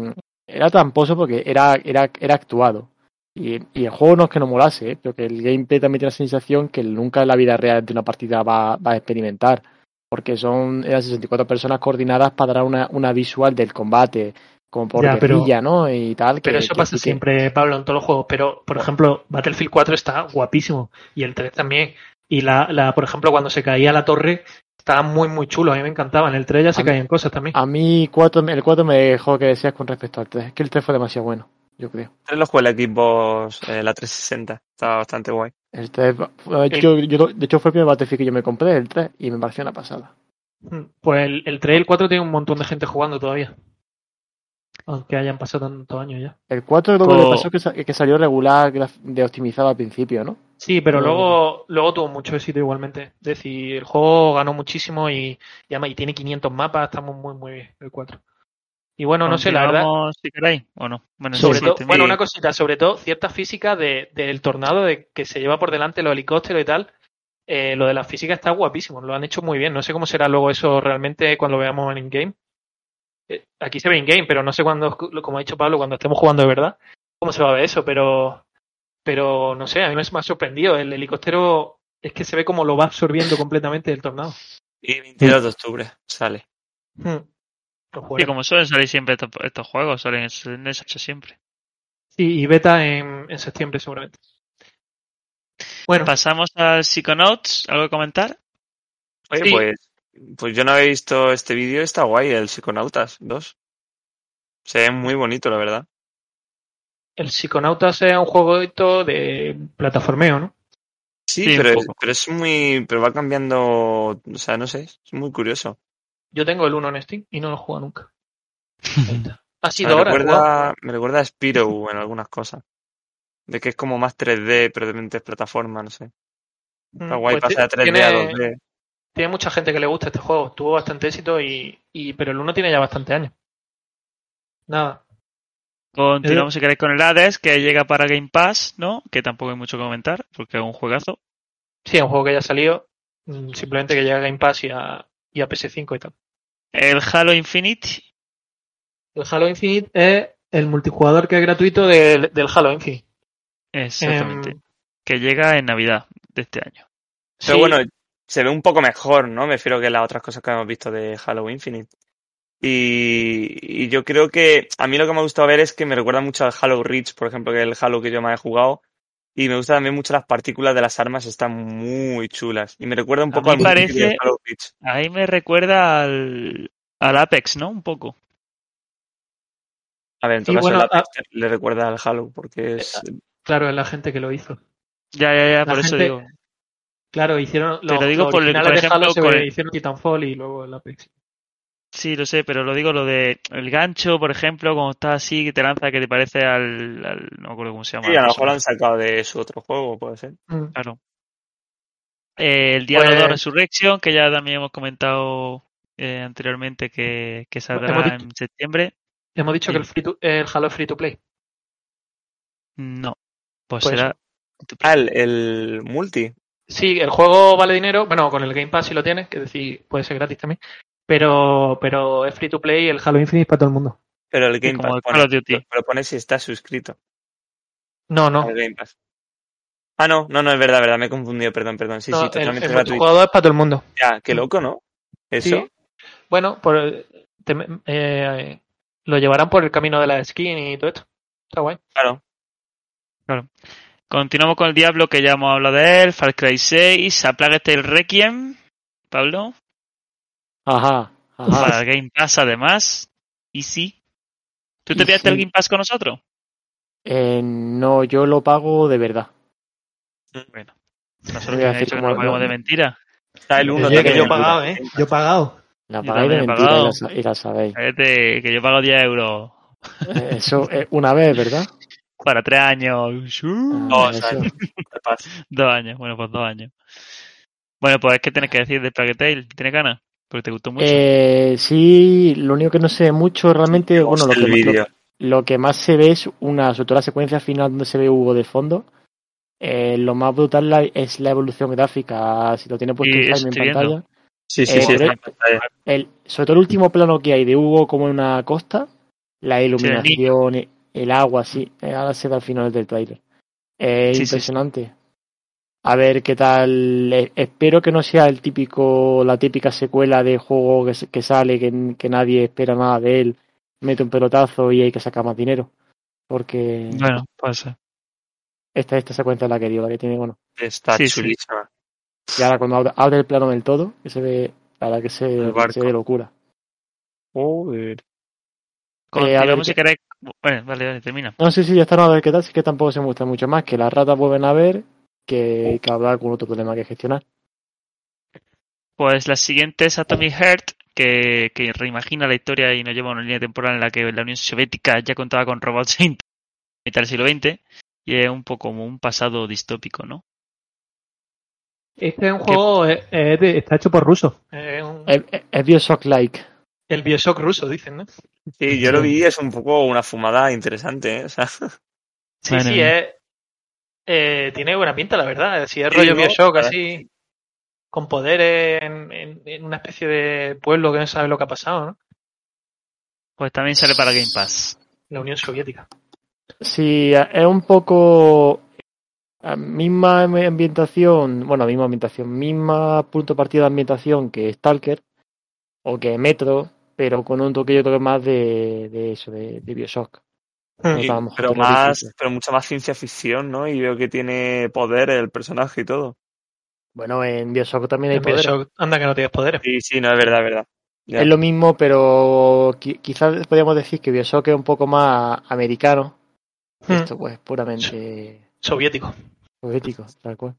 era tramposo porque era era era actuado y, y el juego no es que no molase ¿eh? pero que el gameplay también tiene la sensación que nunca en la vida real de una partida va, va a experimentar porque son eran 64 personas coordinadas para dar una, una visual del combate como por Ya, pero- no y tal Pero que- eso que pasa que- siempre, Pablo, en todos los juegos. Pero, por ejemplo, Battlefield 4 está guapísimo. Y el 3 también. Y la, la por ejemplo, cuando se caía la torre, estaba muy, muy chulo. A mí me encantaba. En el 3 ya se A mí- caían cosas también. a mí cuatro, el 4 me dejó que deseas con respecto al 3 es que el 3 fue demasiado bueno yo creo Tres lo jugué el Xbox, eh, la 360. Estaba bastante guay. el 3 fue- yo, yo- de hecho fue el primer Battlefield que yo me compré el 3 y me pareció una pasada Mm, Pues el, el 3 y el 4 tiene un montón de gente jugando todavía. Aunque hayan pasado tantos años ya. El 4 lo que le O- pasó que, sa- que salió regular de optimizado al principio, ¿no? Sí, pero No. luego, luego tuvo mucho éxito igualmente. Es decir, el juego ganó muchísimo y, y, y tiene 500 mapas. Estamos muy, muy bien, el 4. Y bueno, no sé, la verdad. Si queréis, o no. Bueno, Sobre sí, todo, sí, bueno, una cosita, sobre todo ciertas físicas de, del tornado de que se lleva por delante los helicópteros y tal. Eh, lo de la física está guapísimo, lo han hecho muy bien. No sé cómo será luego eso realmente cuando lo veamos en in-game. Eh, aquí se ve in-game, pero no sé cuándo, como ha dicho Pablo, cuando estemos jugando de verdad, cómo se va a ver eso, pero, pero no sé, a mí me ha sorprendido. El helicóptero es que se ve como lo va absorbiendo completamente el tornado. Y 22 de octubre sale. Hmm. Sí, juego. como suelen salir siempre estos, estos juegos, suelen en esa fecha siempre. Sí, y beta en, en septiembre seguramente. Bueno, Pasamos al Psychonauts, ¿algo que comentar? Oye, Sí. pues, pues yo no he visto este vídeo, está guay, el Psiconautas 2. Se ve muy bonito, la verdad. El Psiconautas es un jueguito de plataformeo, ¿no? Sí, pero, es muy, pero va cambiando, o sea, no sé, es muy curioso. Yo tengo el 1 en Steam y no lo he jugado nunca. *laughs* Ha sido me, hora. recuerda, me recuerda a Spyro en algunas cosas. De que es como más 3D, pero de repente es plataforma, no sé. Está guay, pasa de 3D tiene, a 2D. tiene mucha gente que le gusta este juego. Tuvo bastante éxito y, y pero el 1 tiene ya bastante años. Nada. Continuamos si queréis con el Hades, que llega para Game Pass, ¿no? Que tampoco hay mucho que comentar, porque es un juegazo. Sí, es un juego que ya salió. mm, Simplemente que llega a Game Pass y a, y a PS5 y tal. El Halo Infinite, El Halo Infinite es el multijugador que es gratuito del, del Halo Infinite. Exactamente. Em, Que llega en Navidad de este año. Pero sí, bueno, se ve un poco mejor, ¿no? Me refiero que las otras cosas que hemos visto de Halo Infinite. Y, y yo creo que a mí lo que me ha gustado ver es que me recuerda mucho al Halo Reach, por ejemplo, que es el Halo que yo más he jugado. Y me gusta también mucho las partículas de las armas, están muy chulas. Y me recuerda un A poco mí al parece- de Halo Reach. Ahí me recuerda al, al Apex, ¿no? Un poco. A ver, en todo caso, bueno, el Apex le recuerda al Halo, porque es. claro, es la gente que lo hizo. Ya, ya, ya, por eso digo. Claro, hicieron Te lo digo los por el- de Halo ejemplo, se con el- hicieron Titanfall y luego el Apex. Sí, lo sé, pero lo digo lo de el gancho, por ejemplo, como está así, que te lanza, que te parece al, al- no me acuerdo cómo se llama. Sí, a lo mejor lo han sacado de su otro juego, puede ser. Mm. Claro. Eh, el Diablo Pues- 2 Resurrection, que ya también hemos comentado eh, anteriormente que, que saldrá dicho- en septiembre. Hemos dicho Sí. que el, free to- el Halo es free to play. No. Pues, Pues será. Ah, el, el multi. Sí, el juego vale dinero, bueno, con el Game Pass si lo tienes, que decir, puede ser gratis también, pero, pero es free to play y el Halo Infinite para todo el mundo. Pero el Game Pass el pone, Call of Duty. pero pone si está suscrito No, no, al Game Pass. Ah, no, no, no, es verdad, verdad, me he confundido, perdón, perdón. Sí, no, sí, el, totalmente el gratuito. multijugador es para todo el mundo. Ya, qué loco, ¿no? Eso. Sí. Bueno, por, te- eh, lo llevarán por el camino de la skin y todo esto. Está guay. Claro. Continuamos con el Diablo, que ya hemos hablado de él. Far Cry 6, A Plague Tale Requiem. Pablo. Ajá, ajá. Para el Game Pass, además. Y sí. ¿Tú te pillaste el. Game Pass con nosotros? Eh, no, yo lo pago de verdad. Bueno. Nosotros decir dicho que no lo pagamos de mentira. Está el uno que también yo he pagado, ¿eh? Yo he pagado. La pagáis de mentira y pagado. la, sa- y la sabéis. Cállate, que yo pago 10 euros Eh, Eso es una vez, ¿verdad? para 3 años. Uh, Ah, de paz. Dos años, bueno, pues dos años. Bueno, pues ¿qué tienes que decir de Plague Tale? ¿Tienes ganas? Porque te gustó mucho. Eh, sí, lo único que no sé mucho realmente, bueno, lo que, lo, lo que más se ve es una, sobre todo la secuencia final donde se ve Hugo de fondo. Eh, lo más brutal la- es la evolución gráfica, si lo tiene puesto en viendo. pantalla. Sí, sí, Eh, sí, pero- está en pantalla. El, sobre todo el último plano que hay de Hugo como en una costa, la iluminación, el agua, sí, eh, ahora se da al final del trailer. Sí, sí, sí. A ver qué tal. eh, espero que no sea el típico, la típica secuela de juego que, sale, que, que nadie espera nada de él, mete un pelotazo y hay que sacar más dinero. Porque Bueno, ser. esta, esta secuencia es la que dio, la que tiene, bueno. Está Sí, sí. chulísima. Y ahora cuando abre, abre el plano del todo, que se ve, la verdad que se, se ve locura. Joder. Continuamos ver, si ¿qué- queréis. Bueno, vale, vale, termina. No, sí, sí, ya está, no, a ver qué tal, sí que tampoco se muestra mucho más, que las ratas vuelven a ver, que, que habrá algún otro problema que gestionar. Pues la siguiente es Atomic Heart, que, que reimagina la historia y nos lleva a una línea temporal en la que la Unión Soviética ya contaba con robots *laughs* en mitad del siglo XX y es un poco como un pasado distópico, ¿no? Este es un juego, eh, eh, de- está hecho por ruso. Es un- Bioshock-like. el Bioshock ruso, dicen, ¿no? Sí, yo lo vi, es un poco una fumada interesante, ¿eh? O sea, *laughs* Sí, Madre sí, es, eh, tiene buena pinta, la verdad. Si es Sí, rollo ¿no? Bioshock, así, con poderes en, en- en una especie de pueblo que no sabe lo que ha pasado, ¿no? Pues también sale para Game Pass. La Unión Soviética. Sí, es un poco a misma ambientación, bueno, misma ambientación, misma punto de partida de ambientación que Stalker o que Metro, pero con un toque yo creo que más de, de eso, de, de Bioshock. Y- mejor pero más, pero mucha más ciencia ficción, ¿no? Y veo que tiene poder el personaje y todo. Bueno, en Bioshock también hay En poder. Bioshock, anda que no tienes poderes. Sí, sí, no, es verdad, es verdad. Ya. Es lo mismo, pero qui- quizás podríamos decir que Bioshock es un poco más americano. Hmm. Esto pues puramente Soviético. soviético, tal cual.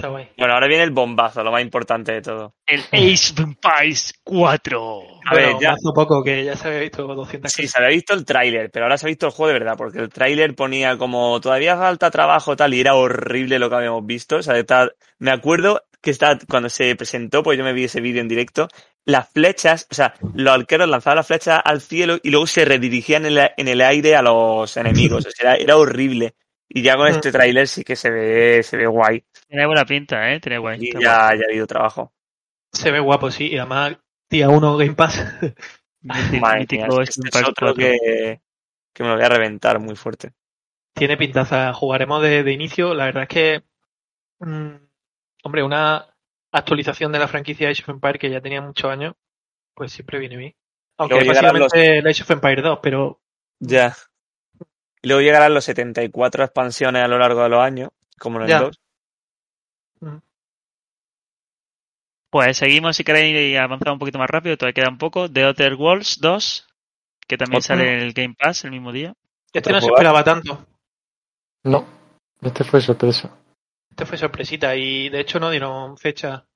Está guay. Bueno, ahora viene el bombazo, lo más importante de todo. El Ace Vampires 4. A ver, Bueno, ya- hace poco que ya se había visto 200 Sí, se había visto el tráiler, pero ahora se ha visto el juego de verdad, porque el tráiler ponía como todavía falta trabajo tal y era horrible lo que habíamos visto. O sea, está- me acuerdo que está, cuando se presentó, pues yo me vi ese vídeo en directo, las flechas, o sea, los arqueros lanzaban las flechas al cielo y luego se redirigían en, la- en el aire a los enemigos. O sea, era, era horrible. Y ya con este tráiler sí que se ve, se ve guay. Tiene buena pinta, ¿eh? Tiene guay. Y ya, ya ha habido trabajo. Se ve guapo, sí. Y además, día 1 Game Pass. *laughs* mítico Madre mía, este Age of es Empires otro 4. que, que me lo voy a reventar muy fuerte. Tiene pintaza. Jugaremos de, de inicio. La verdad es que. mm, hombre, una actualización de la franquicia Age of Empires que ya tenía muchos años, pues siempre viene bien. Aunque es llegarán los- básicamente el Age of Empires 2, pero Ya. Y luego llegarán los 74 expansiones a lo largo de los años, como en el Ya. 2. Pues seguimos si queréis avanzar un poquito más rápido, todavía queda un poco. The Other Worlds 2, que también Otro. sale en el Game Pass el mismo día. este no se esperaba tanto. No, este fue sorpresa. Este fue sorpresita y de hecho no dieron fecha.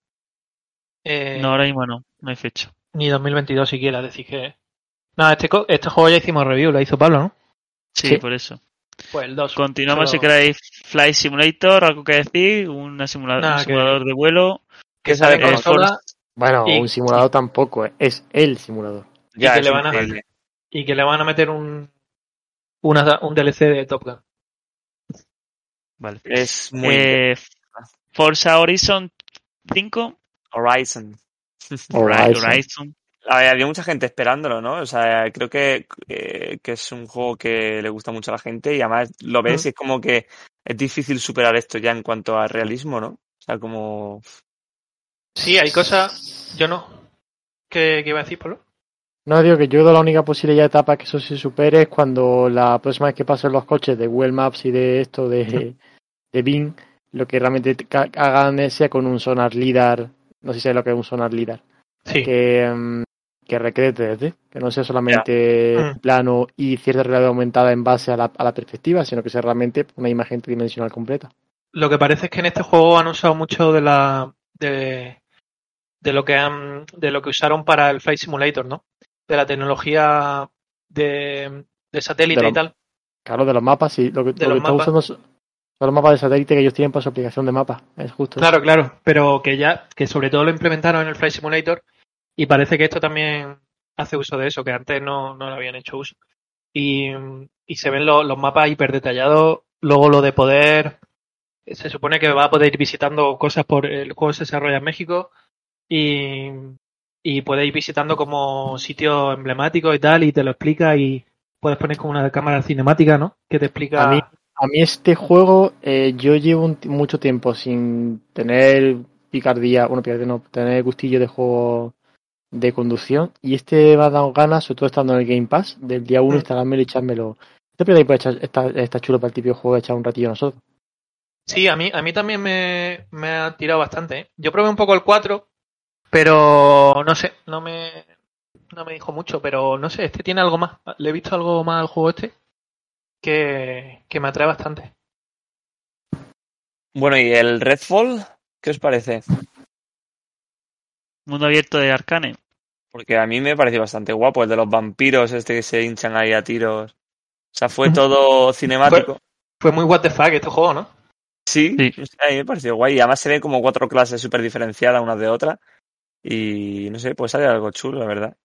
eh, No, ahora mismo no, no hay fecha. Ni 2022 siquiera, decir que. Nada, este, co- este juego ya hicimos review, lo hizo Pablo, ¿no? Sí, Sí. por eso. Pues el 2. Continuamos si Solo- queréis Flight Simulator, algo que decir, una simula- Nada, un que- simulador de vuelo. Que sabe el consola Bueno, Y- un simulador tampoco, eh, es el simulador. Ya, que es le van a- y que le van a meter un, una, un DLC de Top Gun. Vale. Es muy Eh, Forza Horizon 5. *laughs* Horizon. Horizon. Horizon. A ver, había mucha gente esperándolo, ¿no? O sea, creo que, eh, que es un juego que le gusta mucho a la gente y además lo ves Mm. y es como que es difícil superar esto ya en cuanto a realismo, ¿no? O sea, como... Sí, hay cosas. Yo no. ¿Qué, qué iba a decir, Pablo? No, digo que yo la única posible ya etapa que eso se supere es cuando la próxima vez que pasen los coches de Google Maps y de esto de, de Bing, lo que realmente hagan sea con un sonar lidar, no sé si sabes lo que es un sonar lidar, Sí. que, mm, que recree 3D, que no sea solamente Ya. Mm. plano y cierta realidad aumentada en base a la, a la perspectiva, sino que sea realmente una imagen tridimensional completa. Lo que parece es que en este juego han usado mucho de la. de, de lo que han. de lo que usaron para el Flight Simulator, ¿no? De la tecnología de, de satélite De y tal. Claro, de los mapas, sí, lo que, De lo que los está mapas. usando son los mapas de satélite que ellos tienen para su aplicación de mapa, es justo. Claro, claro. Pero que ya. que sobre todo lo implementaron en el Flight Simulator. Y parece que esto también hace uso de eso, que antes no, no lo habían hecho uso. Y, y se ven lo- los mapas hiper detallados. Luego lo de poder. Se supone que va a poder ir visitando cosas por. El juego se desarrolla en México. Y, y ir visitando como sitios emblemáticos y tal. Y te lo explica. Y puedes poner como una cámara cinemática, ¿no? Que te explica. A mí, a mí este juego, eh, yo llevo un mucho tiempo sin tener picardía, bueno, picardía no, tener gustillo de juego de conducción y este me ha dado ganas, sobre todo estando en el Game Pass, del día 1 Mm. instalármelo y echármelo. Este puede echar, está, está chulo para el típico juego de echar un ratillo nosotros. Sí, a mí, a mí también me, me ha tirado bastante. ¿eh? Yo probé un poco el 4, pero no sé, no me, no me dijo mucho, pero no sé, este tiene algo más. Le he visto algo más al juego este que, que me atrae bastante. Bueno, ¿y el Redfall? ¿Qué os parece? Mundo abierto de Arcane. Porque a mí me pareció bastante guapo, el de los vampiros, este que se hinchan ahí a tiros. O sea, fue todo cinemático. Fue muy what the fuck este juego, ¿no? Sí, Sí. o sea, a mí me pareció guay. Y además se ven como cuatro clases súper diferenciadas unas de otras. Y no sé, pues sale algo chulo, la verdad.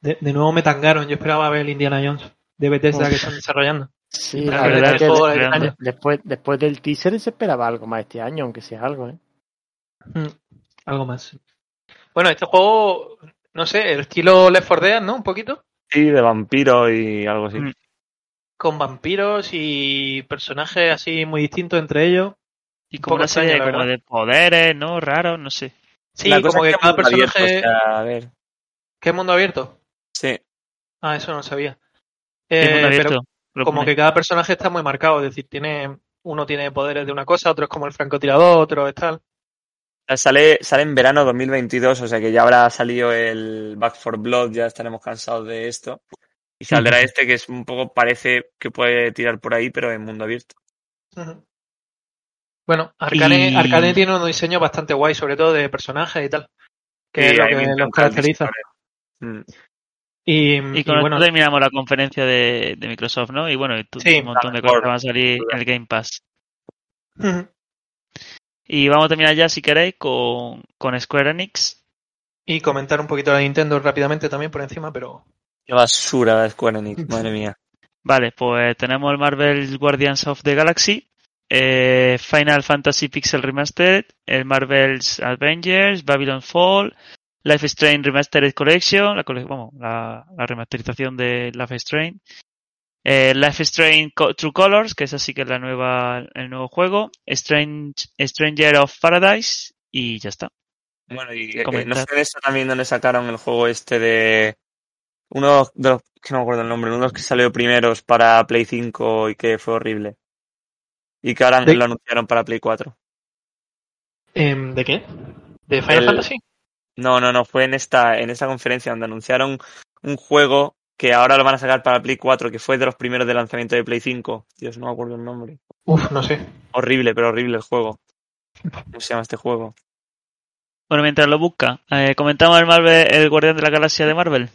De, de nuevo me tangaron, yo esperaba ver el Indiana Jones de Bethesda Uf. que están desarrollando. Sí, Pero la verdad el que de- de- después, después del teaser se esperaba algo más este año, aunque sea algo, ¿eh? Mm, algo más. Bueno, este juego, no sé, el estilo Left 4 Dead, ¿no? Un poquito. Sí, de vampiros y algo así. Mm. con vampiros y personajes así muy distintos entre ellos. Y como una serie como de poderes, ¿no? Raros, no sé. Sí, La como es que cada abierto, personaje... o sea, a ver, ¿Qué mundo abierto? sí. Ah, eso no lo sabía. Eh, mundo abierto. pero como que cada personaje está muy marcado, es decir, tiene uno tiene poderes de una cosa, otro es como el francotirador, otro es tal. Sale, sale en verano 2022, o sea que ya habrá salido el Back for Blood, ya estaremos cansados de esto. Y saldrá este que es un poco, parece que puede tirar por ahí, pero en mundo abierto. Bueno, Arcane, Y- Arcane tiene un diseño bastante guay, sobre todo de personajes y tal. Que Sí, es lo que los caracteriza. diseño. Mm. Y, Y y con esto bueno, terminamos la conferencia de, de Microsoft, ¿no? Y bueno, Sí. un montón de cosas que van a salir en el Game Pass. ujú. Y vamos a terminar ya, si queréis, con, con Square Enix. y comentar un poquito de Nintendo rápidamente también por encima, pero Qué basura de Square Enix, *laughs* madre mía. Vale, pues tenemos el Marvel Guardians of the Galaxy, eh, Final Fantasy Pixel Remastered, el Marvel's Avengers, Babylon Fall, Life Strange Remastered Collection, la, cole- vamos, la, la remasterización de Life Strange. Eh, Life is Strange Co- True Colors, que es así que es la nueva, el nuevo juego. Strange, Stranger of Paradise y ya está. Bueno, y eh, no Comentar. fue de eso también donde sacaron el juego este de uno de los que no me acuerdo el nombre, uno de los que salió primeros para Play 5 y que fue horrible. Y que ahora ¿De- lo anunciaron para Play 4. Em, ¿De qué? ¿De Final El- Fantasy? No, no, no, fue en esta, en esta conferencia donde anunciaron un juego que ahora lo van a sacar para Play 4, que fue de los primeros de lanzamiento de Play 5. Dios, no me acuerdo el nombre. Uf, no sé. Horrible, pero horrible el juego. ¿Cómo se llama este juego? Bueno, mientras lo busca, eh, comentamos el Marvel, el Guardián de la Galaxia de Marvel.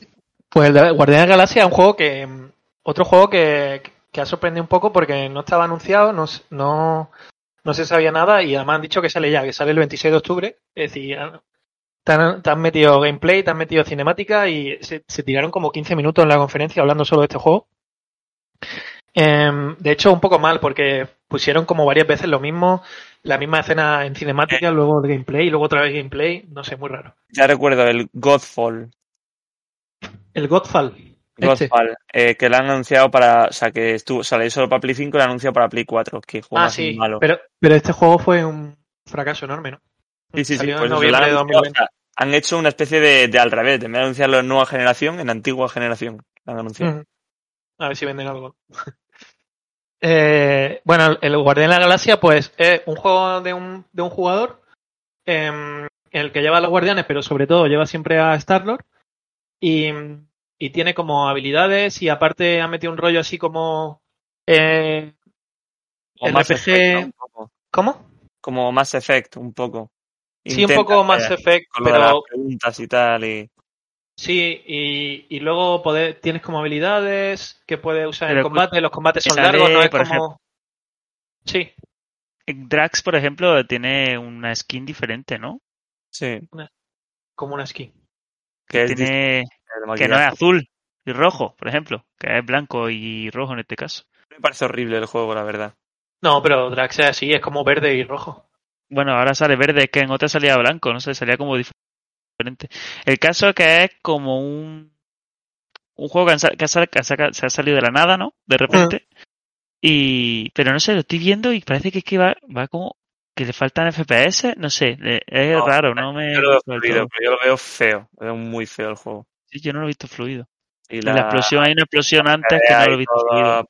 Pues el de Guardián de la Galaxia es un juego que. mm, Otro juego que, que ha sorprendido un poco porque no estaba anunciado, no, no, no se sabía nada y además han dicho que sale ya, que sale el 26 de octubre. Es decir, te han, te han metido gameplay, te han metido cinemática y se, se tiraron como 15 minutos en la conferencia hablando solo de este juego. Em, de hecho, un poco mal porque pusieron como varias veces lo mismo, la misma escena en cinemática, luego el gameplay, luego otra vez gameplay, no sé, muy raro. Ya recuerdo, el Godfall. El Godfall. Este. Godfall, eh, que lo han anunciado para, o sea, que estuvo, sale solo para Play 5 y lo han anunciado para Play 4, que juego Ah, sí, malo. pero, pero este juego fue un fracaso enorme, ¿no? Sí, sí, sí, pues en noviembre han de anunciado, 2020. o sea, han hecho una especie de, de al revés, de en vez de anunciarlo en nueva generación, en antigua generación. Han anunciado. A ver si venden algo. *laughs* Eh, bueno, el Guardián de la Galaxia, pues es un juego de un, de un jugador em, en el que lleva a los guardianes, pero sobre todo lleva siempre a Star-Lord. Y, y tiene como habilidades y aparte ha metido un rollo así como... eh, O RPG. Un poco. ¿Cómo? Como Mass Effect, un poco. Sí, un poco más eh, Effect, con lo de las pero preguntas y tal. Y... sí, y, y luego poder, tienes como habilidades que puedes usar en Pero, combate. Los combates son largos, no es por como... Sí, Drax, por ejemplo, tiene una skin diferente, ¿no? Sí, como una skin. que tiene que no es azul y rojo, por ejemplo, que es blanco y rojo en este caso. Me parece horrible el juego, la verdad. No, pero Drax es así, es como verde y rojo. Bueno, ahora sale verde, es que en otra salía blanco, no sé, salía como diferente. El caso es que es como un un juego que, han sa- que ha sal- que ha saca- se ha salido de la nada, ¿no? De repente. Y pero no sé, lo estoy viendo y parece que es que va, va como que le faltan FPS, no sé, es No, raro, no me Yo lo veo fluido, pero yo lo veo feo. Lo veo muy feo el juego. Sí, yo no lo he visto fluido. Y Y la, explosión, hay una explosión antes que no lo he visto toda- fluido.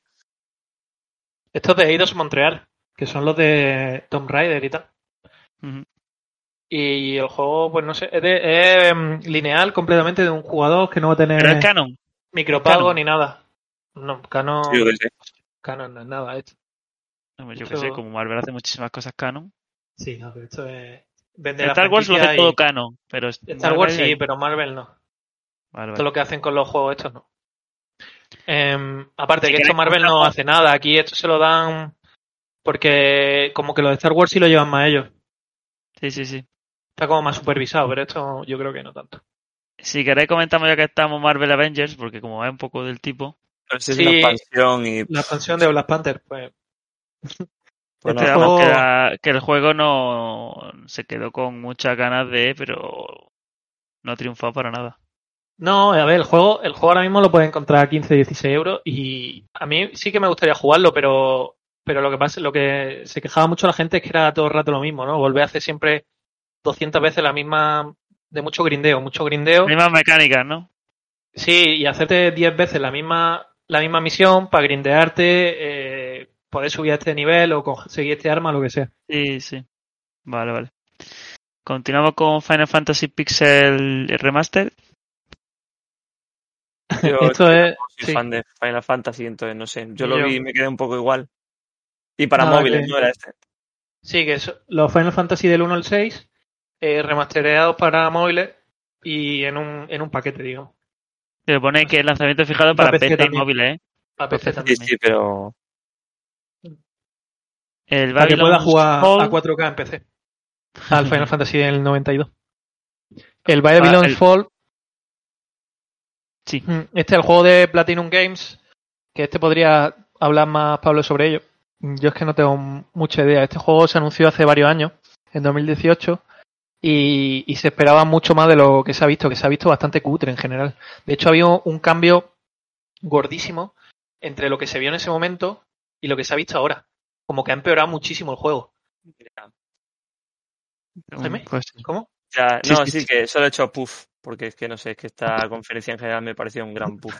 Estos de Eidos Montreal, que son los de Tomb Raider y tal. Y el juego, pues no sé, es, de- es, em, lineal completamente de un jugador que no va a tener Pero es canon. micropago canon. ni nada. No, canon, Sí, yo qué sé. canon no es nada. Esto. Hombre, Yo que Esto- sé, como Marvel hace muchísimas cosas canon. Sí, no, pero esto es... La Star Wars lo hace todo canon, pero Star Wars sí, pero Marvel no. Vale, Esto vale. es lo que hacen con los juegos estos, no. Em, aparte Si que esto Marvel no hace nada, aquí esto se lo dan porque como que los de Star Wars sí lo llevan más ellos. Sí, sí, sí. Está como más supervisado, pero esto yo creo que no tanto. Si queréis comentamos ya que estamos Marvel Avengers, porque como es un poco del tipo. Pero si es Sí. una expansión y La expansión de Black Panther, pues Bueno, este Esperamos juego- que, la- que el juego no se quedó con muchas ganas de, pero no ha triunfado para nada. No, a ver, el juego, el juego ahora mismo lo puedes encontrar a 15, 16 euros y a mí sí que me gustaría jugarlo, pero, pero lo que pasa, lo que se quejaba mucho la gente es que era todo el rato lo mismo, ¿no? Volver a hacer siempre 200 veces la misma, de mucho grindeo, mucho grindeo. Mismas mecánicas, ¿no? Sí, y hacerte 10 veces la misma, la misma misión para grindearte, eh, poder subir a este nivel o conseguir este arma, lo que sea. Sí, sí. Vale, vale. Continuamos con Final Fantasy Pixel Remaster. yo *laughs* Esto es, soy sí. fan de Final Fantasy, entonces no sé. Yo Y lo yo. vi y me quedé un poco igual. Y para Nada, móviles, que- ¿no era este? Sí, que es los Final Fantasy del 1 al 6, eh, remastereados para móviles y en un, en un paquete, digamos. Se pone que el lanzamiento es fijado Para para PC PC y también. móviles, ¿eh? Para PC Sí, también. sí, pero El Para que pueda jugar Fall- a 4K en PC. Al Final Fantasy del 92. El Babylon's Ah, el- Fall. Sí. Mm, Este es el juego de Platinum Games. Que este podría hablar más Pablo sobre ello. Yo es que no tengo mucha idea. Este juego se anunció hace varios años, en 2018. y, y se esperaba mucho más de lo que se ha visto, que se ha visto bastante cutre en general. De hecho, había un cambio gordísimo entre lo que se vio en ese momento y lo que se ha visto ahora. Como que ha empeorado muchísimo el juego. Jaime, Pues. ¿Cómo? Ya, Sí, no, sí, sí, sí. que solo he hecho puff, porque es que no sé, es que esta conferencia en general me pareció un gran puff.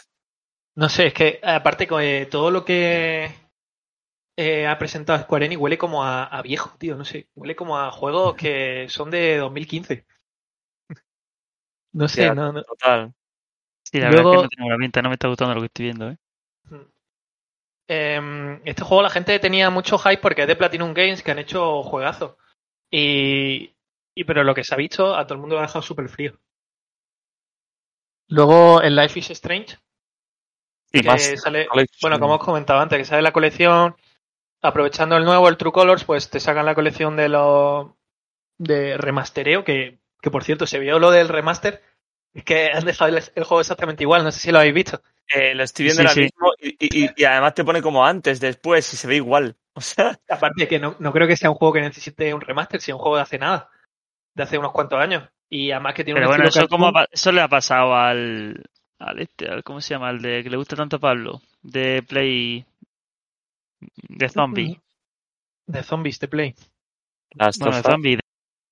No sé, es que aparte con eh, todo lo que eh, ha presentado Square Enix huele como a, a viejo, tío, no sé, huele como a juegos que son de 2015. No sé, Ya, no, no- Total. Sí, la Luego- verdad es que no tengo la pinta, no me está gustando lo que estoy viendo, ¿eh? Em, este juego la gente tenía mucho hype porque es de Platinum Games que han hecho juegazos. Y, y pero lo que se ha visto a todo el mundo lo ha dejado súper frío. Luego el Life is Strange, Sí, que Más sale, bueno, como os comentaba antes, que sale la colección, aprovechando el nuevo, el True Colors, pues te sacan la colección de los de remastereo, que, que por cierto, se vio lo del remaster, es que han dejado el, el juego exactamente igual, no sé si lo habéis visto. Eh, lo estoy viendo Sí, ahora sí. mismo y, y- y además te pone como antes, después, y se ve igual. O sea, Aparte que no, no creo que sea un juego que necesite un remaster, sino un juego de hace nada, de hace unos cuantos años. Y además que tiene Pero un bueno, eso, como ha eso le ha pasado al, al este, al, ¿cómo se llama? Al de que le gusta tanto a Pablo, de Play, de Zombie. de zombies de Play. las Bueno, de tofas- Zombie, de,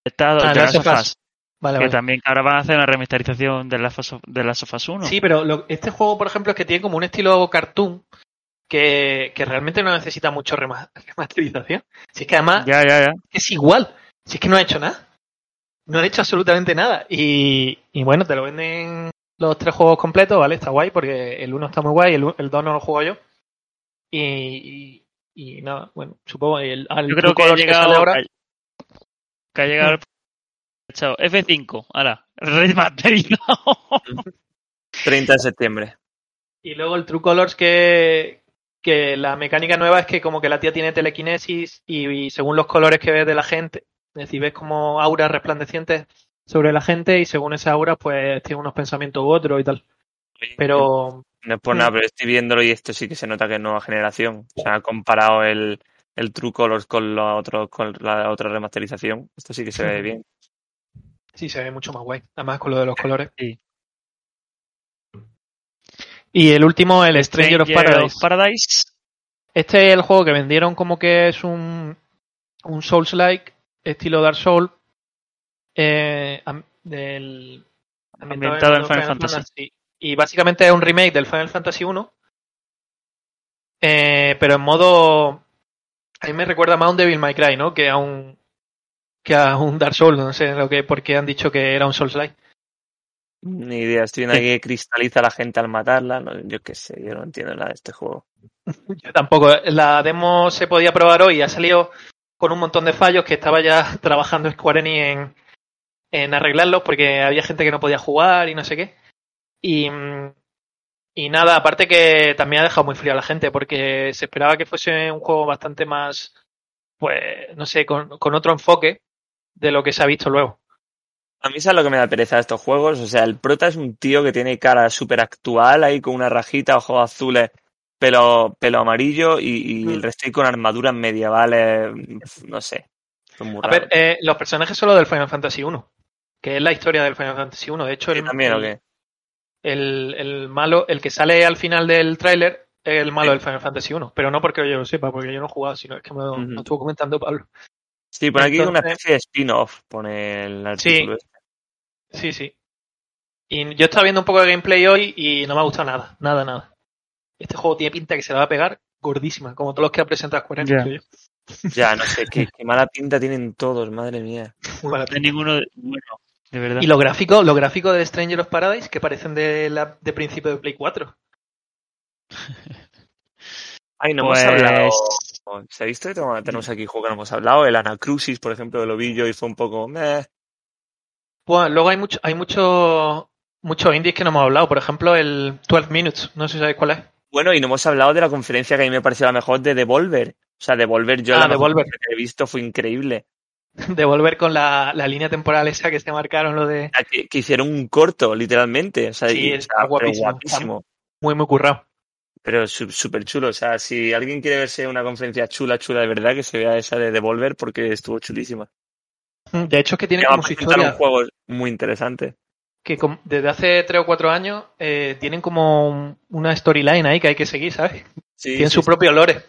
Estado, Ah, de de Last of of Us. Vale, que vale. también ahora van a hacer una remasterización de Last of, de of Us 1. Sí, pero lo- este juego, por ejemplo, es que tiene como un estilo cartoon que, que realmente no necesita mucho rema- *laughs* remasterización. Si es que además Ya, ya, ya. es igual. Si es que no ha hecho nada. No ha hecho absolutamente nada. Y, y bueno, te lo venden los tres juegos completos, ¿vale? Está guay porque el uno está muy guay, el, el dos no lo juego yo. Y, y, y nada, bueno, supongo el, al Yo creo que ha llegado, ahora. que ha llegado el- *laughs* Chao. F5, ahora, remasterizado. 30 de septiembre. Y luego el True Colors que, que la mecánica nueva es que como que la tía tiene telequinesis y, y según los colores que ves de la gente, es decir, ves como auras resplandecientes sobre la gente y según esa aura pues tiene unos pensamientos u otros y tal. Pero No es por Mm. nada, pero estoy viéndolo y esto sí que se nota que es nueva generación. O sea, comparado el, el True Colors con, los otros, con la otra remasterización, esto sí que se ve bien. sí se ve mucho más guay, además con lo de los colores. Sí. Y el último, el Stranger of Paradise. Paradise. Este es el juego que vendieron como que es un, un Souls-like, estilo Dark Souls, eh, del, Ambientado en Final Fantasy. Y básicamente es un remake del Final Fantasy 1, eh, pero en modo... A mí me recuerda más a un Devil May Cry, ¿no? Que a un, que a un Dark Souls, no sé lo que, por qué han dicho que era un Souls-like. Ni idea, estoy viendo Sí. que cristaliza a la gente al matarla. no, yo qué sé, yo no entiendo nada de este juego. *laughs* Yo tampoco. La demo se podía probar hoy y ha salido con un montón de fallos que estaba ya *laughs* trabajando Square Enix en, en arreglarlos porque había gente que no podía jugar y no sé qué. Y, y nada, aparte que también ha dejado muy fría a la gente porque se esperaba que fuese un juego bastante más, pues, no sé, con, con otro enfoque de lo que se ha visto luego. A mí es lo que me da pereza de estos juegos. O sea, el prota es un tío que tiene cara súper actual, ahí con una rajita, ojos azules, pelo, pelo amarillo y, y Mm. el resto ahí con armaduras medievales, no sé. A ver, eh, los personajes son los del Final Fantasy 1, que es la historia del Final Fantasy 1. De hecho, ¿Sí, el, también o qué? El, el malo, el que sale al final del tráiler es el malo Sí. del Final Fantasy 1, pero no porque yo lo sepa, porque yo no he jugado, sino es que me lo, me estuvo comentando Pablo. Sí, pone aquí una entonces- especie de spin-off, pone el artículo. este. Sí, sí. Y yo estaba viendo un poco de gameplay hoy y no me ha gustado nada, nada, nada. Este juego tiene pinta que se la va a pegar gordísima, como todos los que ha presentado Square Enix, yo. Ya, no sé, qué, qué mala pinta tienen todos, madre mía. No hay ninguno de, bueno, de verdad. Y los gráficos, los gráficos de Stranger of Paradise que parecen de, la, de principio de Play 4. Ay, no Pues- hemos hablado. ¿Se ha visto que tenemos aquí juego que no hemos hablado? El Anacrucis, por ejemplo, de lo vi yo y fue un poco. meh. Pues luego hay mucho, hay muchos muchos indies que no hemos hablado. Por ejemplo, el 12 Minutes, no sé si sabéis cuál es. Bueno, y no hemos hablado de la conferencia que a mí me pareció la mejor de Devolver. O sea, Devolver, yo Ah, la Devolver. que he visto fue increíble. *laughs* de volver con la, la línea temporal esa que se marcaron lo de sea, Que, que hicieron un corto, literalmente. O sea, Sí, y- está guapísimo. muy muy currado. Pero súper chulo. O sea, si alguien quiere verse una conferencia chula, chula de verdad, que se vea esa de Devolver porque estuvo chulísima. De hecho, es que tiene como su presentar un historia. juego muy interesante. que desde hace 3 o 4 años eh, tienen como un- una storyline ahí que hay que seguir, ¿sabes? Sí, Tienen sí, su propio lore.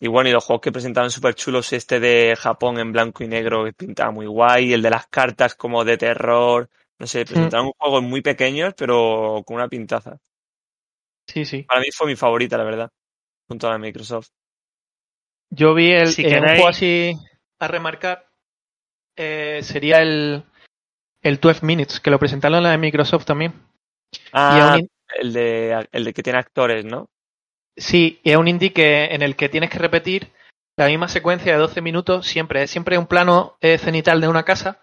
Y bueno, y los juegos que presentaban súper chulos, este de Japón en blanco y negro que pintaba muy guay, el de las cartas como de terror, no sé, presentaron juegos muy pequeños pero con una pintaza. Sí, sí. Para mí fue mi favorita, la verdad, junto a la de Microsoft. Yo vi el, Si eh, un queréis- juego así a remarcar. eh, sería el, el 12 Minutes, que lo presentaron en la de Microsoft también. Ah, el de, el de que tiene actores, ¿no? Sí, y es un indie que, en el que tienes que repetir la misma secuencia de 12 minutos siempre. Es siempre un plano eh, cenital de una casa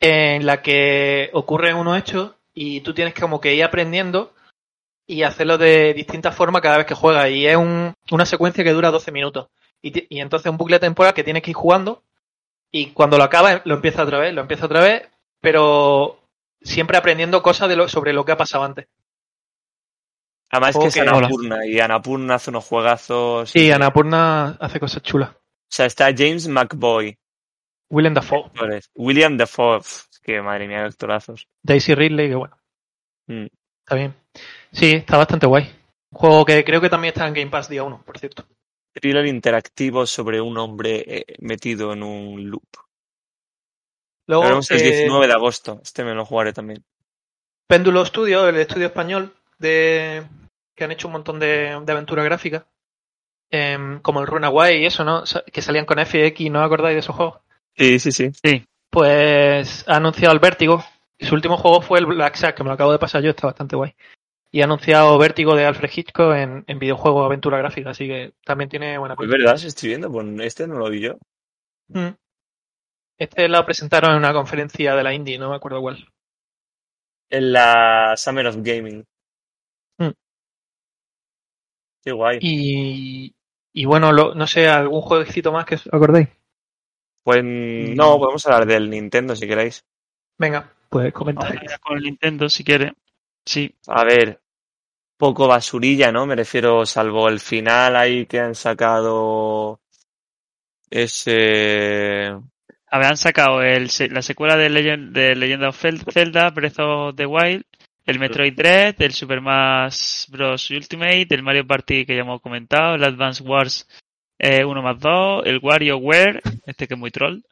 en la que ocurren unos hechos y tú tienes como que ir aprendiendo y hacerlo de distintas formas cada vez que juegas. Y es un- una secuencia que dura 12 minutos. Y, y entonces un bucle temporal que tienes que ir jugando y cuando lo acabas lo empieza otra vez, lo empieza otra vez, pero siempre aprendiendo cosas de lo, sobre lo que ha pasado antes. Además Juego que es Anapurna y Anapurna hace unos juegazos. Sí, y- Annapurna hace cosas chulas. O sea, está James McBoy, Willem Dafoe. William Defoe, pf, es que madre mía, qué actorazos. Daisy Ridley, que bueno, Mm. está bien. Sí, está bastante guay. Un juego que creo que también está en Game Pass día 1, por cierto. Thriller interactivo sobre un hombre eh, metido en un loop. Luego, Lo veremos el eh, 19 de agosto. Este me lo jugaré también. Péndulo Studio, el estudio español de que han hecho un montón de, de aventuras gráficas, em, como el Runaway y eso, ¿no? Que salían con FX, ¿no os acordáis de esos juegos? Sí, sí, sí. Pues ha anunciado el Vértigo. Y su último juego fue el Black Sack, que me lo acabo de pasar yo, está bastante guay. Y ha anunciado Vértigo de Alfred Hitchcock en, en videojuego aventura gráfica, así que también tiene buena Es pinta. verdad, se estoy viendo. Pues este no lo vi yo. Mm. Este lo presentaron en una conferencia de la Indie, no me acuerdo cuál. En la Summer of Gaming. Mm. Qué guay. Y, y bueno, lo- no sé, algún jueguecito más que os acordéis. Pues no, podemos hablar del Nintendo si queréis. Venga, pues comentar. con el Nintendo si quiere. Sí. A ver, poco basurilla, ¿no? Me refiero, salvo el final ahí que han sacado ese... A ver, han sacado el, se- la secuela de Legend, de Legend of Zelda, Breath of the Wild, el Metroid Dread, el Super Smash Bros. Ultimate, el Mario Party que ya hemos comentado, el Advance Wars eh, 1 más 2, el WarioWare, este que es muy troll,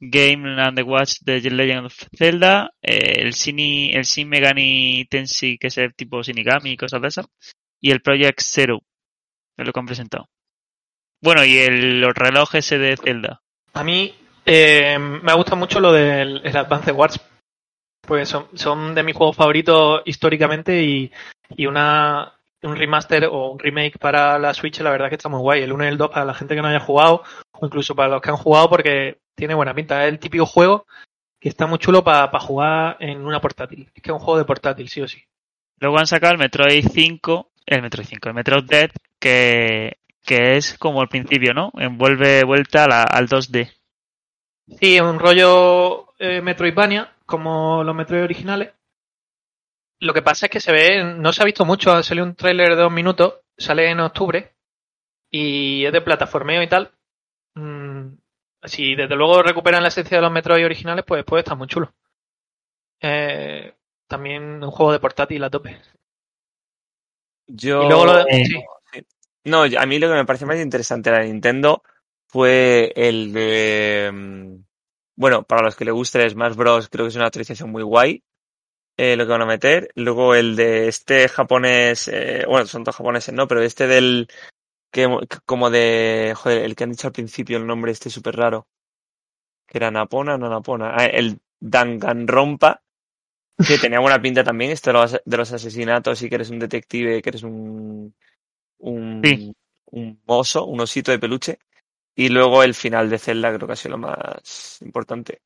Game and the Watch de Legend of Zelda, eh, el Shin, el Shin Megami Tensei que es el tipo Shinigami y cosas de esas, y el Project Zero, es lo que han presentado. Bueno, y el, los relojes ese de Zelda. A mí eh, me gusta mucho lo del el Advance Wars. Pues son, son de mis juegos favoritos históricamente y, y una, un remaster o un remake para la Switch, la verdad que está muy guay. El 1 y el 2 para la gente que no haya jugado, o incluso para los que han jugado, porque tiene buena pinta. Es el típico juego que está muy chulo para jugar en una portátil. Es que es un juego de portátil, sí o sí. Luego han sacado el Metroid 5, el Metroid 5, el Metroid Dread, que, que es como al principio, ¿no? Envuelve vuelta a la- al 2D. Sí, es un rollo eh, Metroidvania, como los Metroid originales. Lo que pasa es que se ve, no se ha visto mucho, ha salido un tráiler de dos minutos, sale en octubre y es de plataformeo y tal. Mm, si desde luego recuperan la esencia de los Metroid originales, pues puede estar muy chulo. Eh, también un juego de portátil a tope. Yo... Y luego lo de- Eh, sí. No, a mí lo que me parece más interesante de la Nintendo fue el de... Bueno, para los que le guste el Smash Bros, creo que es una actualización muy guay. eh, lo que van a meter. Luego el de este japonés, eh, bueno, son todos japoneses, ¿no? Pero este del... Que, como de... Joder, el que han dicho al principio el nombre este súper raro. Que era Napona, no Napona. Ah, el Danganronpa. Que *laughs* tenía buena pinta también, esto de los, de los asesinatos y que eres un detective, que eres un... Un, Sí. un oso, un osito de peluche. Y luego el final de Zelda creo que ha sido lo más importante.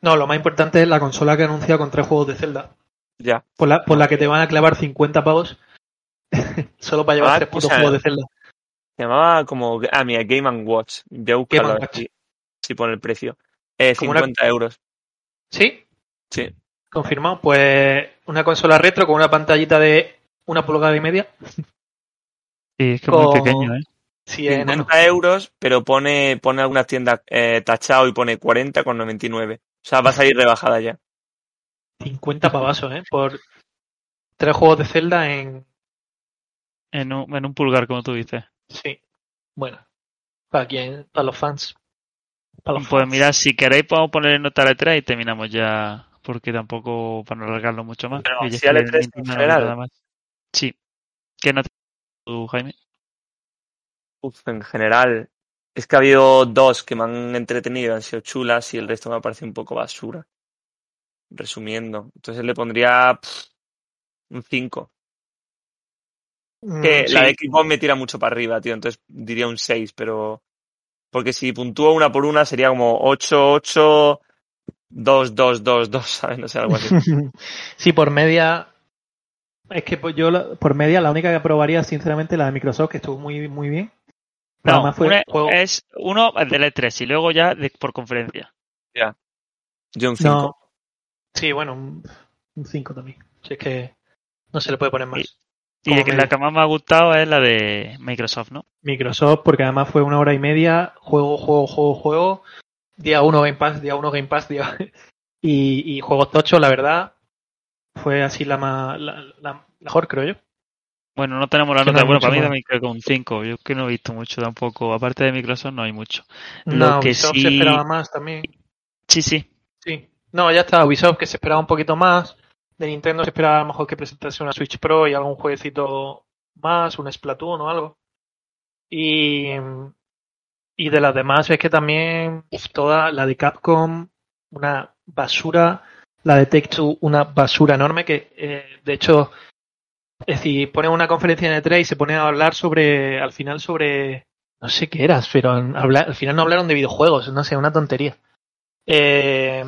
No, lo más importante es la consola que ha anunciado con tres juegos de Zelda. Ya. Por la, por la que te van a clavar 50 pavos *laughs* solo para llevar Ah, tres putos o sea, juegos de Zelda. Se llamaba como... Ah, mira, Game and Watch. Voy a buscarlo Game and si, si pone el precio. Eh, Como una- 50 euros. ¿Sí? Sí. Confirmado. Pues una consola retro con una pantallita de una pulgada y media. Sí, es que es Con- muy pequeño, ¿eh? Sí, es enano. 50 euros, pero pone, pone algunas tiendas eh, tachado y pone 40 con 99. O sea, va a salir rebajada ya. 50 pavasos, ¿eh? Por tres juegos de Zelda en... En un, en un pulgar, como tú dices. Sí. Bueno. Para quien, para los fans. Para los Pues fans. mira, si queréis podemos poner nota a la 3 y terminamos ya, porque tampoco para no alargarlo mucho más. Pero si a la es que E3 en general. Sí. ¿Qué nota tú, Jaime? En general, es que ha habido dos que me han entretenido, han sido chulas y el resto me ha parecido un poco basura. Resumiendo. Entonces le pondría pff, un 5. Mm, Que sí. la de Xbox me tira mucho para arriba, tío. Entonces diría un 6, pero. Porque si puntúo una por una sería como 8, 8, 2, 2, 2, 2, ¿sabes? No sé, algo así. *laughs* Sí, por media. Es que yo por media la única que aprobaría sinceramente la de Microsoft, que estuvo muy, muy bien. No, fue una- juego- es uno del E3 y luego ya de- por conferencia. Yo un 5. No, Sí, bueno, un 5 también. Si es que no se le puede poner más. Y de que la que más me ha gustado es la de Microsoft, ¿no? Microsoft, porque además fue una hora y media, juego, juego, juego, juego. Día 1 Game Pass, día 1 Game Pass, día... *laughs* y, y juegos tochos, la verdad, fue así la, más, la, la mejor, creo yo. Bueno, no tenemos la no nota. hay Bueno, para mí también creo que un 5. Yo que no he visto mucho tampoco. Aparte de Microsoft no hay mucho. No, Lo que Ubisoft sí- se esperaba más también. Sí, sí. Sí. No, ya está. Ubisoft que se esperaba un poquito más. De Nintendo se esperaba a lo mejor que presentase una Switch Pro y algún jueguecito más, un Splatoon o algo. Y, y de las demás es que también uf, toda la de Capcom, una basura. La de Take Two, una basura enorme que, eh, de hecho, es decir, ponen una conferencia en E3 y se ponen a hablar sobre, al final sobre, no sé qué eras, pero al final no hablaron de videojuegos, no sé, una tontería. Eh,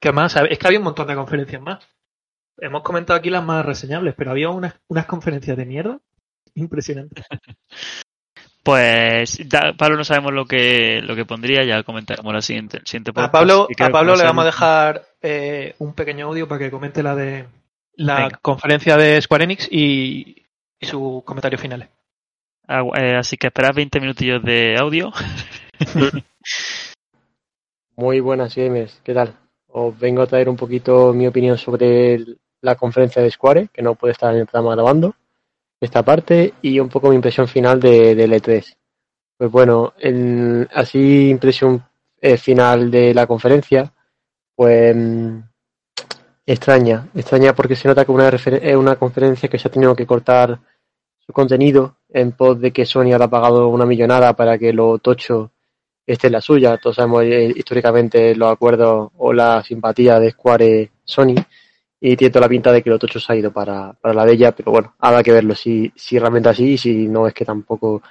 ¿Qué más? Es que había un montón de conferencias más. Hemos comentado aquí las más reseñables, pero había unas, unas conferencias de mierda impresionantes. *laughs* Pues da- Pablo no sabemos lo que lo que pondría, ya comentaremos la siguiente, el siguiente A podcast, Pablo, a Pablo le vamos a dejar eh, un pequeño audio para que comente la de la Venga. conferencia de Square Enix y, y su comentario final. Ah, eh, así que esperad 20 minutillos de audio. *laughs* Muy buenas gamers, ¿qué tal? Os vengo a traer un poquito mi opinión sobre el- la conferencia de Square, que no puede estar en el programa grabando, esta parte, y un poco mi impresión final de, del E3. Pues bueno, en- así impresión eh, final de la conferencia, pues mm, extraña, extraña porque se nota que una, es una conferencia que se ha tenido que cortar su contenido en pos de que Sony ha pagado una millonada para que lo tocho esté en la suya. Todos sabemos eh, históricamente los acuerdos o la simpatía de Square Sony y tiene toda la pinta de que lo tocho se ha ido para, para la de ella, pero bueno, habrá que verlo si, si realmente así y si no es que tampoco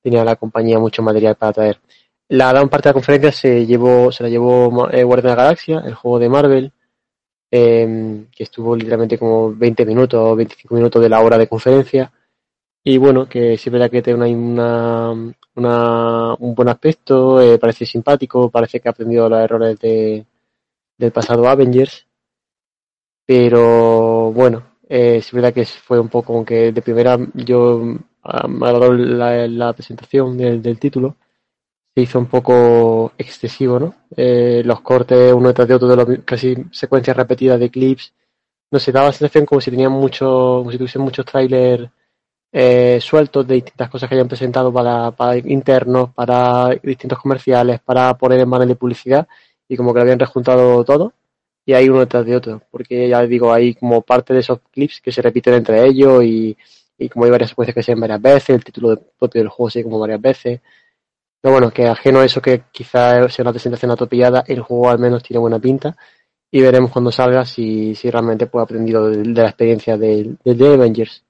tenía la compañía mucho material para traer. La gran parte de la conferencia se llevó, se la llevó eh, Guardian de la Galaxia, el juego de Marvel, eh, que estuvo literalmente como 20 minutos o 25 minutos de la hora de conferencia. Y bueno, que sí es verdad que tiene una, una, un buen aspecto, eh, parece simpático, parece que ha aprendido los errores de, del pasado Avengers. Pero bueno, eh, es verdad que fue un poco como que de primera yo ah, me agradó la, la presentación del, del título. Hizo un poco excesivo, ¿no? Eh, los cortes uno detrás de otro, de los, casi secuencias repetidas de clips. No sé, daba la sensación como si tenían mucho, como si tuviesen muchos trailers eh, sueltos de distintas cosas que hayan presentado para, para internos, para distintos comerciales, para poner en manos de publicidad y como que lo habían rejuntado todo y hay uno detrás de otro, porque ya digo, hay como parte de esos clips que se repiten entre ellos y, como hay varias secuencias que se ven varias veces, el título propio del juego se como varias veces. Pero bueno, que ajeno a eso que quizás sea una presentación atropellada, el juego al menos tiene buena pinta y veremos cuando salga si, si realmente pues, aprendido de, de la experiencia del del The Avengers.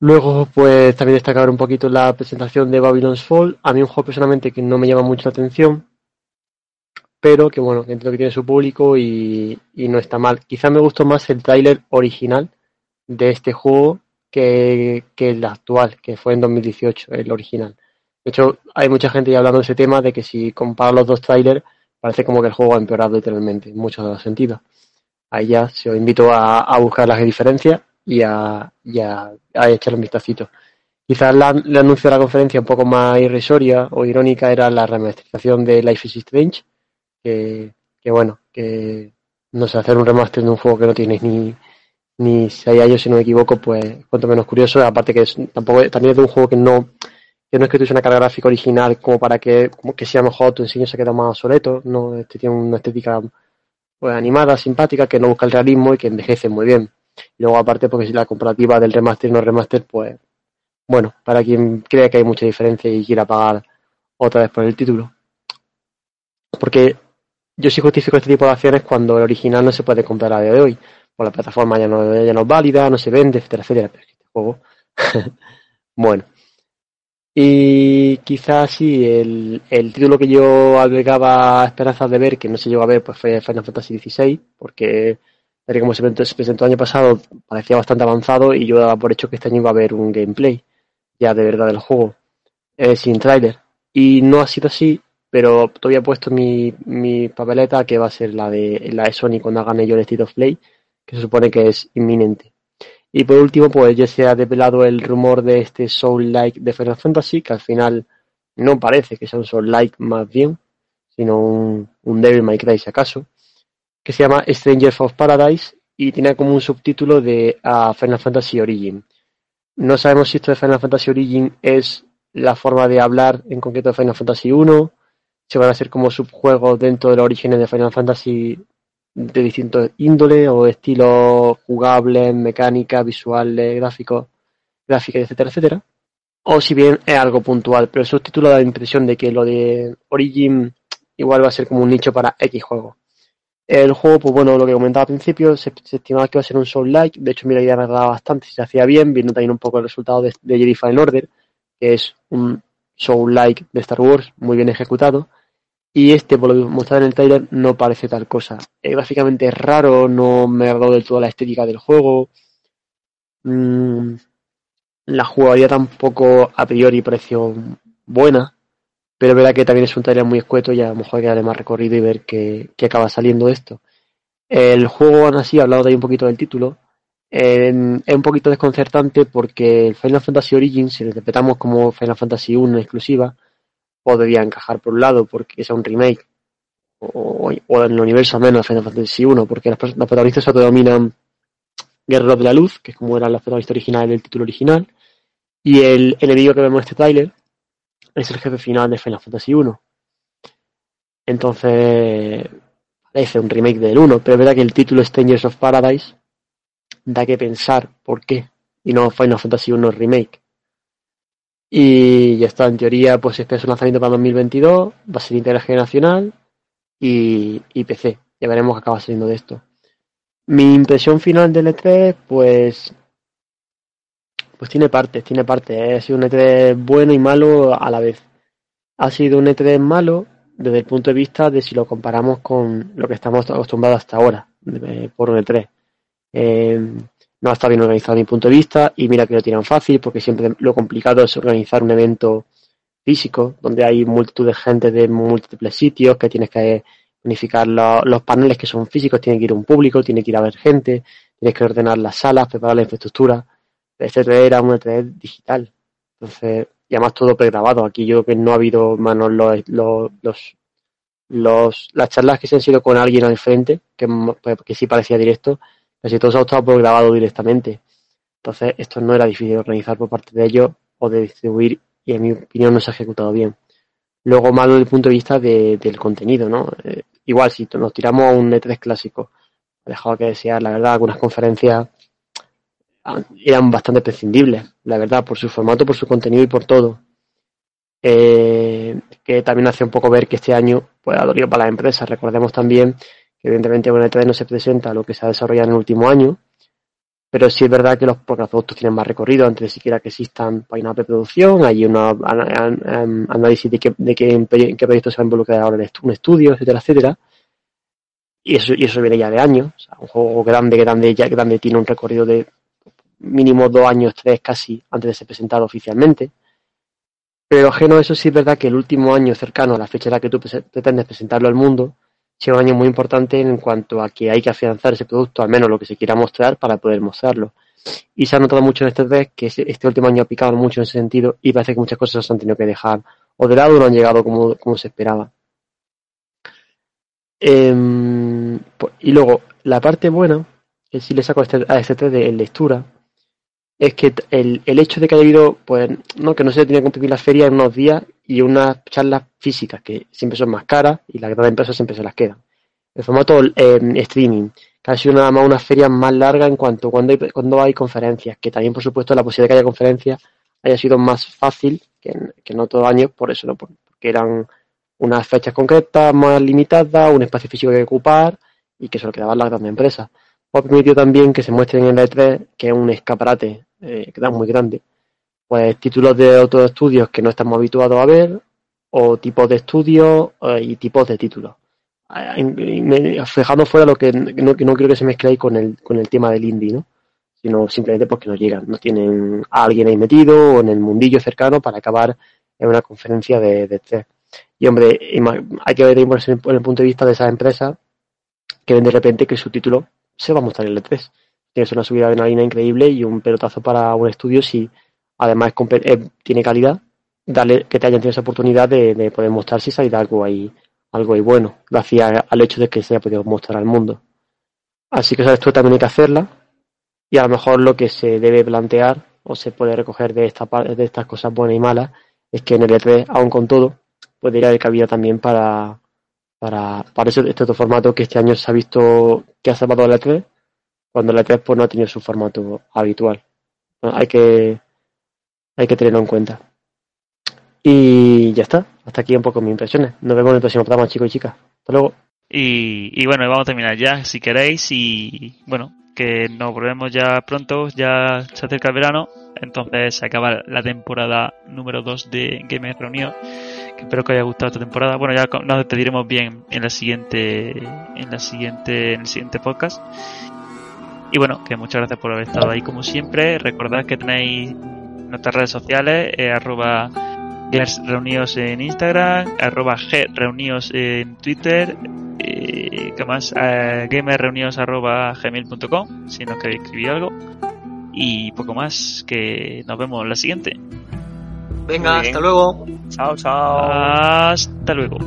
Luego, pues también destacar un poquito la presentación de Babylon's Fall. A mí un juego personalmente que no me llama mucho la atención, pero que bueno, entiendo que tiene su público y, y no está mal. Quizá me gustó más el tráiler original de este juego que, que el actual, que fue en 2018, el original. De hecho, hay mucha gente ya hablando de ese tema, de que si comparo los dos trailers, parece como que el juego ha empeorado literalmente, en muchos sentidos. Ahí ya se os invito a, a buscar las diferencias y a, y a, echarle un vistacito. Quizás la, el anuncio de la conferencia un poco más irrisoria o irónica era la remasterización de Life is Strange, que, que bueno, que no sé, hacer un remaster de un juego que no tienes ni, ni 6 años, si no me equivoco, pues cuanto menos curioso, aparte que es, tampoco, también es de un juego que no, que no es que tuviese una carga gráfica original como para que, como que sea mejor tu diseño se queda más obsoleto, no, este tiene una estética pues animada, simpática, que no busca el realismo y que envejece muy bien. Y luego aparte porque si la comparativa del remaster y no remaster, pues bueno, para quien cree que hay mucha diferencia y quiera pagar otra vez por el título. Porque yo sí justifico este tipo de acciones cuando el original no se puede comprar a día de hoy. O la plataforma ya no, ya no es válida, no se vende, etcétera, etcétera. Pero este juego. *laughs* bueno. Y quizás sí, el, el título que yo albergaba esperanzas de ver, que no se llegó a ver, pues fue Final Fantasy XVI, porque tal como se presentó, se presentó el año pasado, parecía bastante avanzado y yo daba por hecho que este año iba a haber un gameplay ya de verdad del juego, eh, sin tráiler. Y no ha sido así, pero todavía he puesto mi, mi papeleta que va a ser la de la de Sony cuando hagan ellos el State of Play, que se supone que es inminente. Y por último, pues ya se ha develado el rumor de este Soul-like de Final Fantasy, que al final no parece que sea un Soul-like más bien, sino un, Devil May Cry si acaso, que se llama Strangers of Paradise y tiene como un subtítulo de uh, Final Fantasy Origin. No sabemos si esto de Final Fantasy Origin es la forma de hablar en concreto de Final Fantasy 1, si van a ser como subjuegos dentro de los orígenes de Final Fantasy de distintos índole o estilos jugables, mecánica, visuales, gráficos, gráficas, etcétera, etcétera. O si bien es algo puntual, pero el subtítulo da la impresión de que lo de Origin igual va a ser como un nicho para X juegos. El juego, pues bueno, lo que comentaba al principio, se, estimaba que iba a ser un Soul-like. De hecho, mira, ya me agradaba bastante si se hacía bien, viendo también un poco el resultado de, de Jedi Fallen Order, que es un Soul-like de Star Wars, muy bien ejecutado. Y este, por lo que mostrado en el trailer, no parece tal cosa. Eh, gráficamente es raro, no me ha dado del todo la estética del juego. Mm, la jugabilidad tampoco a priori pareció buena. Pero es verdad que también es un trailer muy escueto y a lo mejor hay que darle más recorrido y ver qué, qué acaba saliendo esto. El juego, aún así, hablado de ahí un poquito del título, es un poquito desconcertante porque el Final Fantasy Origins, si lo interpretamos como Final Fantasy 1 exclusiva, podría encajar por un lado porque es un remake, o, en el universo menos de Final Fantasy 1, porque los, los protagonistas se dominan Guerreros de la Luz, que es como eran los protagonistas originales del título original, y el enemigo que vemos en este tráiler es el jefe final de Final Fantasy 1. Entonces, parece un remake del 1, pero es verdad que el título Strangers of Paradise da que pensar por qué, y no Final Fantasy 1 Remake. Y ya está, en teoría, pues espera su lanzamiento para 2022, va a ser intergeneracional y, y PC. Ya veremos qué acaba saliendo de esto. Mi impresión final del E3, pues pues tiene partes, tiene partes. Ha sido un E3 bueno y malo a la vez. Ha sido un E3 malo desde el punto de vista de si lo comparamos con lo que estamos acostumbrados hasta ahora por un E3. Eh, no está bien organizado mi punto de vista y mira que lo tiran fácil porque siempre lo complicado es organizar un evento físico donde hay multitud de gente de múltiples sitios que tienes que unificar lo, los paneles que son físicos, tiene que ir un público, tiene que ir a ver gente, tienes que ordenar las salas, preparar la infraestructura este 3 era un E3 digital. Entonces, y además todo pregrabado. Aquí yo creo que no ha habido manos los, los, los, los, las charlas que se han sido con alguien al frente, que, pues, que sí parecía directo, casi todos han estado pregrabado directamente. Entonces, esto no era difícil de organizar por parte de ellos o de distribuir y en mi opinión no se ha ejecutado bien. Luego, malo desde el punto de vista de, del contenido, ¿no? Eh, igual, si nos tiramos a un E3 clásico, ha dejado que desear, la verdad, algunas conferencias eran bastante prescindibles, la verdad, por su formato, por su contenido y por todo. Eh, que también hace un poco ver que este año pues, ha dolido para las empresas. Recordemos también evidentemente en E3 no se presenta lo que se ha desarrollado en el último año, pero sí es verdad que los productos tienen más recorrido antes de siquiera que existan páginas de producción, hay un análisis de, qué, de qué, en qué proyectos se va a involucrar ahora un estudio, etcétera, etcétera. Y eso, y eso viene ya de años. Un juego grande, grande, ya grande tiene un recorrido de mínimo dos años, tres casi, antes de ser presentado oficialmente. Pero ajeno a eso sí es verdad que el último año cercano a la fecha en la que tú pretendes presentarlo al mundo, sea un año muy importante en cuanto a que hay que afianzar ese producto, al menos lo que se quiera mostrar, para poder mostrarlo. Y se ha notado mucho en este 3 que este último año ha picado mucho en ese sentido y parece que muchas cosas se han tenido que dejar o de lado no han llegado como, como se esperaba. Em, pues, y luego, la parte buena, que sí le saco a este, a este 3 de lectura, es que el, el hecho de que haya habido, pues, no, que no se tenía que cumplir las ferias en unos días y unas charlas físicas que siempre son más caras y las grandes empresas siempre se las quedan. El formato eh, streaming, sido nada más una feria más larga en cuanto cuando hay, cuando hay conferencias, que también por supuesto la posibilidad de que haya conferencias haya sido más fácil que, que en otros años, por eso, ¿no? porque eran unas fechas concretas, más limitadas, un espacio físico que ocupar y que se lo quedaban las grandes empresas. Ha permitido también que se muestren en la E3, que es un escaparate eh, muy grande, pues títulos de otros estudios que no estamos habituados a ver, o tipos de estudios eh, y tipos de títulos. Fijando fuera lo que no, que no quiero que se mezcle con el, con el tema del indie, ¿no? sino simplemente porque no llegan, no tienen a alguien ahí metido o en el mundillo cercano para acabar en una conferencia de, de e Y hombre, hay que ver por el punto de vista de esas empresas que ven de repente que su título se va a mostrar en el E3. Tienes una subida de adrenalina increíble y un pelotazo para un estudio si además eh, tiene calidad, darle que te hayan tenido esa oportunidad de, poder mostrar si sale algo ahí, algo ahí bueno, gracias al hecho de que se haya podido mostrar al mundo. Así que esto también hay que hacerla y a lo mejor lo que se debe plantear o se puede recoger de, esta, de estas cosas buenas y malas es que en el E3, aún con todo, podría haber cabida también para, para, para este otro formato que este año se ha visto que ha salvado el E3, cuando el E3 pues, no ha tenido su formato habitual. Hay que, hay que tenerlo en cuenta. Y ya está. Hasta aquí un poco mis impresiones. Nos vemos en el próximo programa, chicos y chicas. Hasta luego. Y, y bueno, vamos a terminar ya, si queréis. Y bueno, que nos volvemos ya pronto. Ya se acerca el verano. Entonces se acaba la temporada número 2 de Gamer Reunión. Que espero que os haya gustado esta temporada. Bueno, ya nos despediremos bien en la siguiente, en la siguiente, en el siguiente podcast. Y bueno, que muchas gracias por haber estado ahí como siempre. Recordad que tenéis nuestras redes sociales, eh, arroba reunidos en Instagram, arroba reunidos en Twitter, eh, ¿qué más? Eh, gamerreunidos arroba gmail.com si nos queréis escribir algo. Y poco más, que nos vemos en la siguiente. Venga, hasta luego. Chao, chao. Hasta luego.